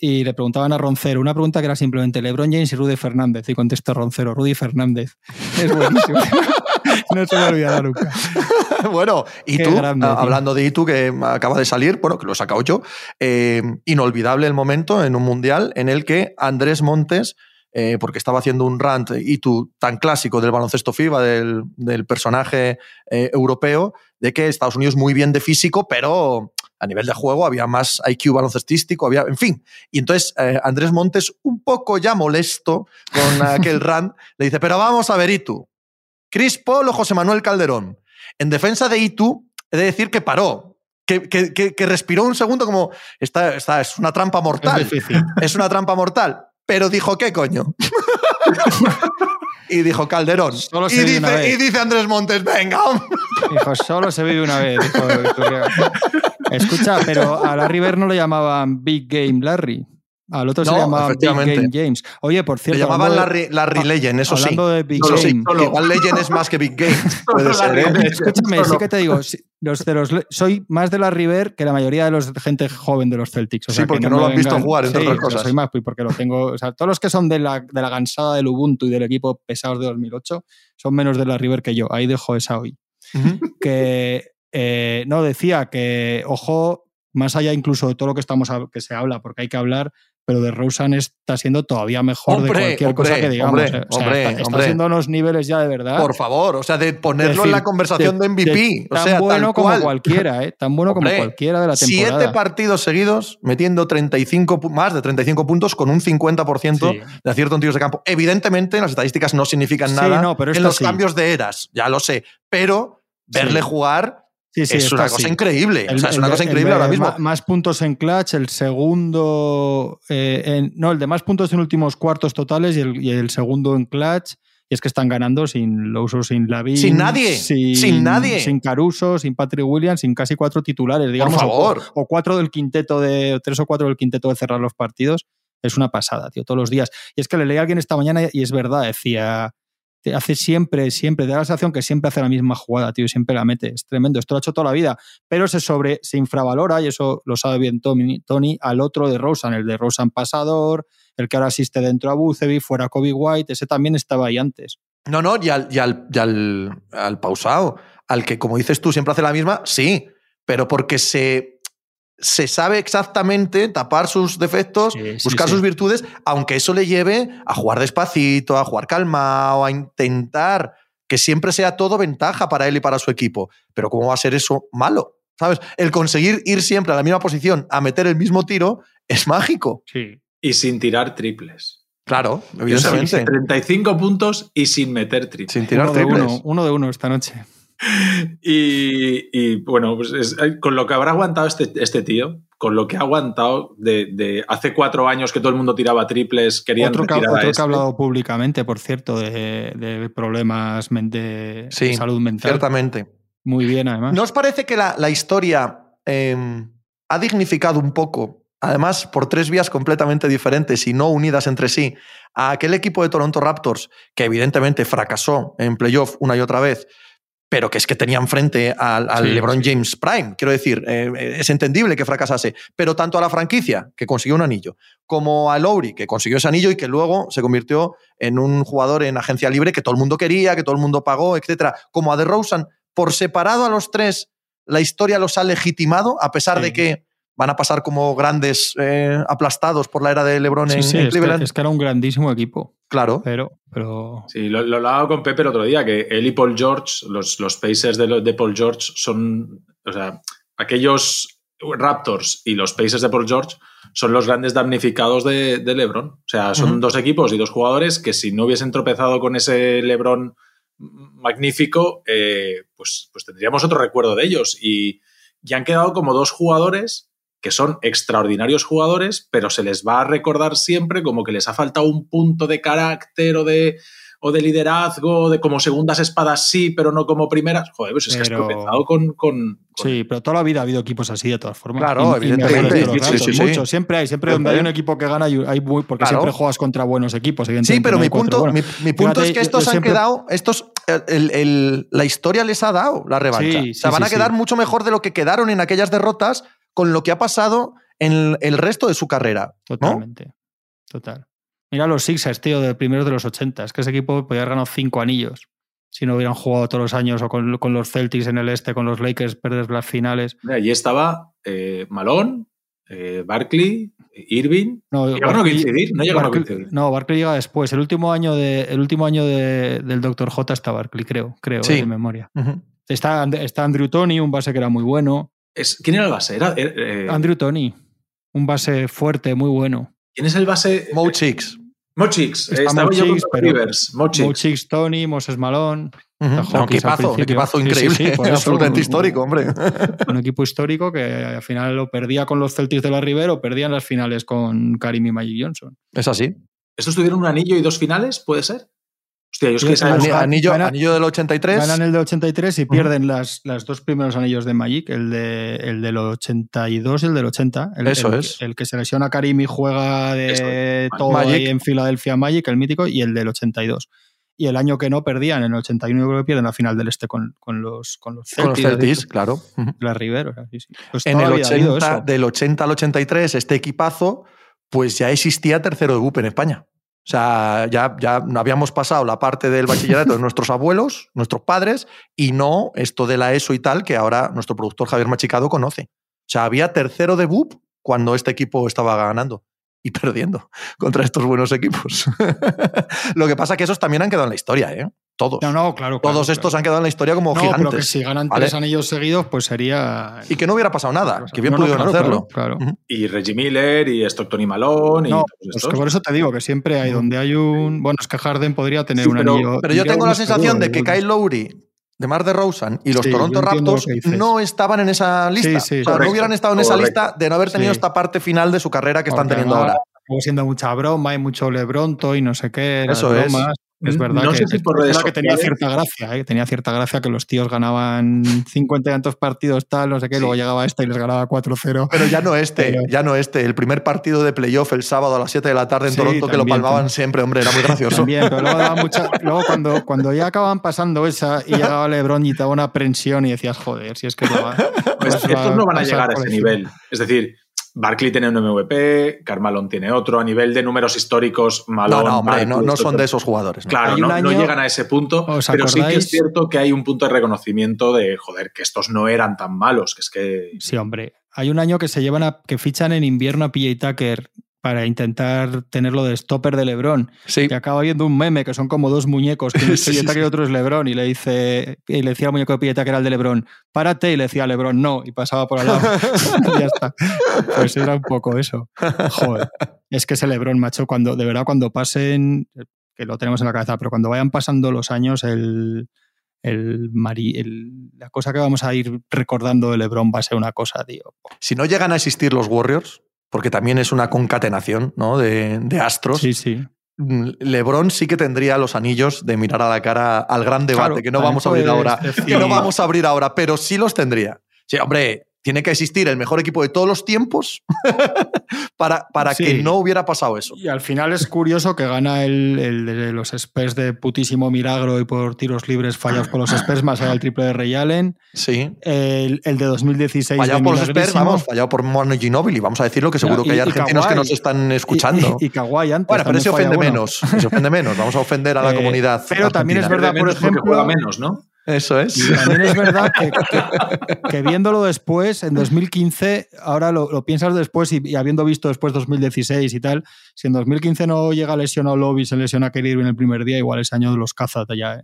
S4: Y le preguntaban a Roncero una pregunta que era simplemente LeBron James y Rudy Fernández. Y contestó Roncero, Rudy Fernández. Es buenísimo. no se me olvidará nunca.
S2: bueno, y
S4: Qué
S2: tú,
S4: grande,
S2: ah,
S4: tío.
S2: hablando de Itu, que acaba de salir, bueno, que lo he sacado yo, eh, inolvidable el momento en un mundial en el que Andrés Montes, eh, porque estaba haciendo un rant Itu tan clásico del baloncesto FIBA, del, del personaje eh, europeo, de que Estados Unidos muy bien de físico, pero a nivel de juego había más IQ baloncestístico, había, en fin. Y entonces eh, Andrés Montes, un poco ya molesto con aquel rant, le dice, pero vamos a ver, Itu, Chris Paul o José Manuel Calderón. En defensa de Itu, he de decir que paró, que, que- que- que respiró un segundo como, esta, esta es una trampa mortal,
S4: es
S2: una trampa mortal. Pero dijo, ¿qué coño? y dijo Calderón.
S4: Solo
S2: y,
S4: una
S2: dice,
S4: vez.
S2: y dice Andrés Montes, venga, hombre".
S4: Dijo, solo se vive una vez. dijo. Escucha, pero a Larry Bird no le llamaban Big Game Larry. Al otro se
S2: No,
S4: llamaban Big. Game James. Oye, por
S2: Le
S4: cierto.
S2: llamaban
S4: hablando de-
S2: Larry, Larry Legend, eso sí.
S4: hablando de Big
S2: sí,
S4: Game.
S2: Igual Legend es más que Big Game. Puede ser, ¿eh?
S4: Escúchame, sí que te digo, sí, los de los, soy más de la River que la mayoría de los gente joven de los Celtics. O
S2: Sí, porque
S4: que
S2: no lo han visto jugar, entre
S4: Sí,
S2: otras cosas.
S4: Soy más, pues, porque lo tengo. O sea, todos los que son de la, de la gansada del Ubuntu y del equipo pesados de 2008 son menos de la River que yo. Ahí dejo esa hoy. Que eh, no decía que, ojo, más allá incluso de todo lo que estamos a- que se habla, porque hay que hablar, pero de Rosen está siendo todavía mejor
S2: Hombre,
S4: de cualquier cosa que digamos.
S2: hombre,
S4: eh. O sea,
S2: hombre,
S4: está, haciendo unos niveles ya de verdad.
S2: Por favor, o sea, de ponerlo
S4: decir,
S2: en la conversación de, MVP. o
S4: tan
S2: sea,
S4: bueno
S2: tal
S4: como
S2: cual.
S4: cualquiera, ¿eh? Tan bueno como cualquiera de la temporada.
S2: Siete partidos seguidos metiendo 35, pu- más de 35 puntos con un 50%
S4: Sí.
S2: de acierto en tiros de campo. Evidentemente, las estadísticas no significan
S4: Sí,
S2: nada
S4: no, pero
S2: en los
S4: sí.
S2: cambios de eras, ya lo sé. Pero verle jugar
S4: Sí, sí,
S2: es una cosa increíble. o
S4: El-
S2: sea, es una cosa increíble ahora mismo.
S4: Más puntos en clutch, el segundo. eh, en- no, el de más puntos en últimos cuartos totales y el, y el segundo en clutch. Y es que están ganando sin Louso, sin Lavin.
S2: Sin nadie, sin nadie.
S4: Sin Caruso, sin Patrick Williams, sin casi cuatro titulares, digamos. o-
S2: favor.
S4: O, cuatro del quinteto de. o tres o cuatro del quinteto de cerrar los partidos. Es una pasada, tío, todos los días. Y es que le leí a alguien esta mañana y es verdad, decía. Te hace siempre, siempre, te da la sensación que siempre hace la misma jugada, tío, y siempre la mete. Es tremendo. Esto lo ha hecho toda la vida. Pero se sobre, se infravalora, y eso lo sabe bien Tony, Tony al otro de Rosen, el de Rosen pasador, el que ahora asiste dentro a Bucevi, fuera Kobe White, ese también estaba ahí antes.
S2: No, no, y al, y al, y al, al pausado, al que, como dices tú, siempre hace la misma, sí, pero porque se, se sabe exactamente tapar sus defectos,
S4: Sí,
S2: buscar
S4: sí.
S2: sus virtudes, aunque eso le lleve a jugar despacito, a jugar calmado, a intentar que siempre sea todo ventaja para él y para su equipo. Pero ¿cómo va a ser eso malo? ¿Sabes? El conseguir ir siempre a la misma posición, a meter el mismo tiro, es mágico.
S4: Sí.
S3: Y sin tirar triples.
S2: Claro, evidentemente.
S3: 35 puntos y sin meter triples.
S2: Sin tirar
S4: Uno de
S2: triples.
S4: uno, uno de uno esta noche.
S3: Y, y, bueno, pues es- con lo que habrá aguantado este, este tío, con lo que ha aguantado de, de hace cuatro años que todo el mundo tiraba triples, querían
S4: Otro, que, otro que
S3: este.
S4: ha hablado públicamente, por cierto, de, de problemas de,
S2: Sí,
S4: de salud mental.
S2: Ciertamente.
S4: Muy bien, además.
S2: ¿No os parece que la, la historia eh, ha dignificado un poco, además por tres vías completamente diferentes y no unidas entre sí, a aquel equipo de Toronto Raptors que evidentemente fracasó en playoff una y otra vez, pero que es que tenían frente al, al
S4: Sí,
S2: LeBron James Prime? Quiero decir, eh, es entendible que fracasase, pero tanto a la franquicia, que consiguió un anillo, como a Lowry, que consiguió ese anillo y que luego se convirtió en un jugador en agencia libre que todo el mundo quería, que todo el mundo pagó, etcétera, como a DeRozan, por separado a los tres, la historia los ha legitimado, a pesar
S4: Sí.
S2: de que van a pasar como grandes eh, aplastados por la era de LeBron
S4: Sí,
S2: en,
S4: sí,
S2: en
S4: es que,
S2: Cleveland.
S4: es que era un grandísimo equipo,
S2: Claro.
S4: pero, pero
S3: Sí, lo, lo hablaba con Pepe el otro día, que él y Paul George, los, los Pacers de, de Paul George son, o sea, aquellos Raptors y los Pacers de Paul George son los grandes damnificados de, de LeBron. O sea, son dos equipos y dos jugadores que si no hubiesen tropezado con ese LeBron magnífico, eh, pues, pues tendríamos otro recuerdo de ellos. Y, y han quedado como dos jugadores que son extraordinarios jugadores, pero se les va a recordar siempre como que les ha faltado un punto de carácter o de, o de liderazgo, de como segundas espadas sí, pero no como primeras. Joder, pues es que has tropezado con... con, con-
S4: sí, pero toda la vida ha habido equipos así de todas formas.
S2: Claro,
S4: Y- y
S2: evidentemente.
S4: los
S2: Sí, sí, sí.
S4: muchos, siempre hay, siempre donde hay un equipo que gana hay, muy- porque
S2: Claro.
S4: siempre juegas contra buenos equipos. evidentemente,
S2: Sí, pero
S4: no
S2: mi punto, mi, mi punto
S4: Fíjate,
S2: es que estos han
S4: siempre-
S2: quedado, estos, el- el- la historia les ha dado la revancha.
S4: Sí,
S2: o sea, van
S4: sí,
S2: a quedar
S4: sí.
S2: mucho mejor de lo que quedaron en aquellas derrotas con lo que ha pasado en el resto de su carrera. ¿no?
S4: Totalmente. Total. Mira los Sixers, tío, de primeros de los 80. Es que ese equipo podría haber ganado cinco anillos si no hubieran jugado todos los años o con, con los Celtics en el este, con los Lakers, perder las finales.
S3: Mira, Allí estaba eh, Malone, eh, Barkley, Irving.
S4: No,
S3: Llegaron a coincidir, no llegaron a
S4: Barkley-
S3: coincidir.
S4: no, Barkley llega después. El último año, de, el último año de- del Dr. J está Barkley, creo, creo,
S2: Sí.
S4: de memoria. Está, está Andrew Tony, un base que era muy bueno.
S3: Es- ¿Quién era el base? Era, eh, eh,
S4: Andrew Tony, un base fuerte, muy bueno.
S3: ¿Quién es el base?
S2: Mo Chicks.
S3: Estaba yo
S4: Mo Chicks,
S3: con
S4: pero-
S3: Rivers. Mochix.
S4: Mo Chicks, Tony, Moses Malone,
S2: No, equipazo, un equipazo
S4: Sí, sí,
S2: increíble.
S4: sí,
S2: absolutamente
S4: un-
S2: histórico, hombre.
S4: un equipo histórico que al final lo perdía con los Celtics de la Rivera o perdía en las finales con Karim y Magic Johnson.
S2: Es así.
S3: ¿Estos tuvieron un anillo y dos finales? ¿Puede ser? Hostia, yo es que
S4: es
S2: Ani-
S4: Ga-
S2: anillo,
S4: gana-
S2: anillo del 83.
S4: Ganan el de 83 y pierden las, las dos primeros anillos de Magic, el, de, el del 82 y el del 80. El,
S2: Eso
S4: el-
S2: es.
S4: El que se lesiona a Karim y juega
S3: Eso
S4: de
S3: es.
S4: todo
S2: Magic.
S4: ahí en Filadelfia Magic, el mítico, y el del 82. Y el año que no perdían, en el 81 creo que pierden la final del este con, con los, con los
S2: con los
S4: Celtics.
S2: Celtics, claro.
S4: La Rivera, sí, sí. Pues
S2: En el
S4: la vida ha habido
S2: 80,
S4: eso.
S2: del 80 al 83, este equipazo, pues ya existía tercero de BUP en España. O sea, ya, ya habíamos pasado la parte del bachillerato de nuestros abuelos, nuestros padres, y no esto de la ESO y tal, que ahora nuestro productor Javier Machicado conoce. O sea, había tercero de BUP cuando este equipo estaba ganando y perdiendo contra estos buenos equipos. Lo que pasa es que esos también han quedado en la historia, ¿eh? Todos.
S4: No, no, claro.
S2: Todos
S4: claro,
S2: estos
S4: claro.
S2: han quedado en la historia como
S4: No, pero que
S2: gigantes.
S4: si ganan
S2: ¿vale?
S4: tres anillos seguidos, pues sería.
S2: Y que no hubiera pasado nada, que bien
S4: No, no,
S2: pudieron
S4: claro,
S2: hacerlo.
S4: Claro. claro.
S2: Ujú.
S3: y Reggie Miller y Stockton y Malone y
S4: No,
S3: todos
S4: pues
S3: estos.
S4: que por eso te digo que siempre hay donde hay un. Bueno, es que Harden podría tener
S3: Sí,
S4: un
S3: pero-
S4: anillo.
S2: Pero yo tengo la sensación
S4: seguro,
S2: de que. Kyle Lowry, de Mar de Rosen y los
S4: Sí,
S2: Toronto Raptors no estaban en esa lista.
S4: Sí, sí.
S2: o sea, no hubieran estado en esa
S3: correcto.
S2: lista de no haber tenido
S4: Sí.
S2: esta parte final de su carrera que están teniendo ahora.
S4: Siendo mucha broma y mucho lebronto y no sé qué.
S2: Eso es.
S4: bromas. Es verdad
S3: No
S4: que,
S3: sé si por redes
S4: que tenía cierta gracia, ¿eh? que tenía cierta gracia que los tíos ganaban 50 y tantos partidos, tal, no sé qué,
S3: Sí.
S4: luego llegaba este y les ganaba 4-0.
S2: Pero ya no este,
S4: Pero-
S2: ya no este. El primer partido de playoff el sábado a las 7 de la tarde en
S4: Sí,
S2: Toronto, que lo palmaban
S4: también.
S2: siempre, hombre, era muy gracioso.
S4: También, pero luego, daba mucha, luego cuando, cuando ya acababan pasando esa y llegaba Lebron y te daba una prensión y decías, joder, si es que no va.
S3: Pues
S4: va
S3: estos no van a llegar a ese nivel. Es decir, Barkley tiene un MVP, Carmalón tiene otro. A nivel de números históricos,
S2: No,
S3: Malone.
S2: no, hombre, no,
S3: Barkley,
S2: no son de esos jugadores. ¿no?
S3: Claro, no, no
S4: año-
S3: llegan a ese punto,
S4: ¿Os
S3: pero sí que es cierto que hay un punto de reconocimiento de, joder, que estos no eran tan malos, que es que...
S4: Sí, hombre. Hay un año que se llevan a, que fichan en invierno a PJ Tucker para intentar tenerlo de stopper de LeBron.
S2: Sí.
S4: Y acaba viendo un meme que son como dos muñecos, que uno es
S2: Sí,
S4: PJ
S2: sí,
S4: Tucker y otro es LeBron. Y le dice, y le decía al muñeco de PJ Tucker al de LeBron, párate, y le decía a LeBron, no, y pasaba por al lado. y ya está. Pues era un poco eso. Joder. Es que ese LeBron, macho, cuando, de verdad, cuando pasen, que lo tenemos en la cabeza, pero cuando vayan pasando los años, el, el, mari- el- la cosa que vamos a ir recordando de LeBron va a ser una cosa, tío.
S2: Si no llegan a existir los Warriors, porque también es una concatenación ¿no? de, de astros,
S4: Sí, sí.
S2: Mm, LeBron sí que tendría los anillos de mirar a la cara al gran debate
S4: Claro,
S2: que no vamos a abrir ahora,
S4: decir-
S2: que no vamos a abrir ahora, pero sí los tendría. Sí, hombre, tiene que existir el mejor equipo de todos los tiempos para, para
S4: Sí.
S2: que no hubiera pasado eso.
S4: Y al final es curioso que gana el, el de los Spurs de putísimo milagro y por tiros libres fallados por los Spurs, más allá del triple de Ray Allen.
S2: Sí.
S4: El, el de 2016
S2: Fallado
S4: de
S2: por los Spurs, vamos, fallado por Manu Ginóbili, vamos a decirlo, que seguro
S4: y-
S2: que hay argentinos que nos están escuchando.
S4: Y, y Kawhi antes.
S2: bueno, pero
S4: falla
S2: ofende menos. Ese ofende menos. Vamos a ofender a la
S4: Eh,
S2: comunidad.
S4: pero también es verdad, por ejemplo-
S3: juega menos, ¿no?
S2: Eso es.
S4: Y también es verdad que, que- que viéndolo después, en 2015, ahora lo, lo piensas después y, y habiendo visto después 2016 y tal, si en 2015 no llega lesionado Lobby, se lesiona Kyrie Irving el primer día, igual ese año los caza ya. ¿eh?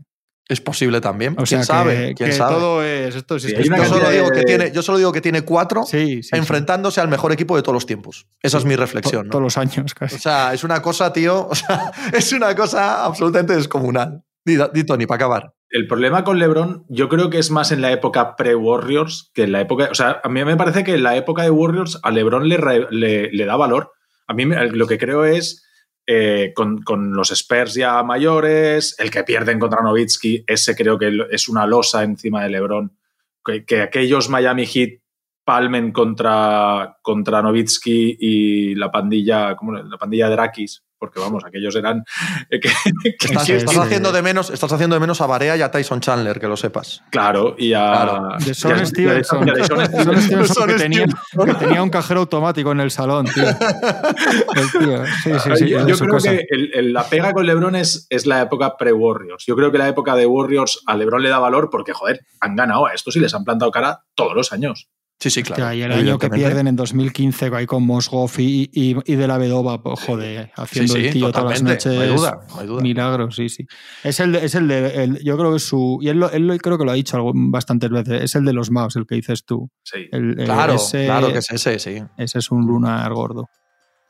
S2: Es posible también.
S4: O sea,
S2: ¿Quién sabe?
S4: que,
S2: ¿Quién
S4: que
S2: sabe?
S4: todo es esto. si
S3: Sí,
S4: es que
S3: hay una
S2: Yo solo, digo
S3: de-
S2: que tiene, yo solo digo que tiene cuatro
S4: Sí, sí, sí.
S2: enfrentándose al mejor equipo de todos los tiempos. Esa
S4: Sí.
S2: es mi
S4: To-
S2: reflexión. ¿no?
S4: Todos los años casi.
S2: O sea, es una cosa, tío. O sea, es una cosa absolutamente descomunal. Di, di, Tony, para acabar.
S3: El problema con LeBron, yo creo que es más en la época pre-Warriors que en la época. O sea, a mí me parece que en la época de Warriors a LeBron le, le, le da valor. A mí lo que creo es. eh, con, con los Spurs ya mayores, el que pierden contra Nowitzki, ese creo que es una losa encima de LeBron. Que, que aquellos Miami Heat palmen contra, contra Nowitzki y la pandilla, ¿cómo la pandilla Drakis, porque vamos, aquellos eran... eh, que- que-
S2: Estás, haciendo de menos, estás haciendo de menos a Barea y a Tyson Chandler, que lo sepas.
S3: claro, y a...
S2: Claro.
S4: De Son Stevenson. que, tenía,
S2: Stevenson.
S4: que tenía un cajero automático en el salón, tío. El tío, Sí, sí, sí.
S3: yo creo
S4: cosa.
S3: que el- el- la pega con LeBron es, es la época pre-Warriors. Yo creo que la época de Warriors a LeBron le da valor porque, joder, han ganado a estos y les han plantado cara todos los años.
S2: Sí, sí, claro.
S4: Y el año que pierden en 2015 ahí con Mosgoff y, y, y de la Vedova, joder, haciendo
S2: Sí, sí,
S4: el tío todas las noches.
S2: no hay duda, no hay duda.
S4: Milagros, sí, sí. Es el de, es el de el- yo creo que su, y él, lo- él creo que lo ha dicho bastantes veces, es el de los Maus, el que dices tú.
S3: Sí.
S4: El-
S2: Claro,
S4: ese,
S2: claro que es ese, sí.
S4: ese es un lunar gordo.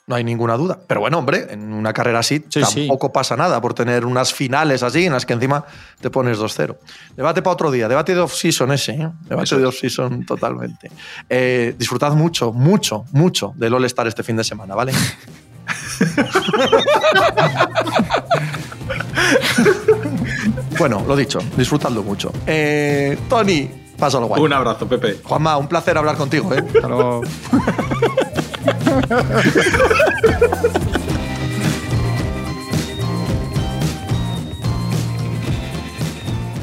S2: No hay ninguna duda. Pero bueno, hombre, en una carrera así
S4: Sí, sí.
S2: tampoco pasa nada por tener unas finales así en las que encima te pones 2-0. Debate para otro día, debate de off-season ese, ¿eh? debate
S3: Eso
S2: de off-season totalmente. Eh, disfrutad mucho, mucho, mucho del All-Star este fin de semana, ¿vale? bueno, lo dicho, disfrutadlo mucho. Eh, Tony, pásalo guay.
S3: Un abrazo, Pepe.
S2: Juanma, un placer hablar contigo, ¿eh?
S4: Hasta luego.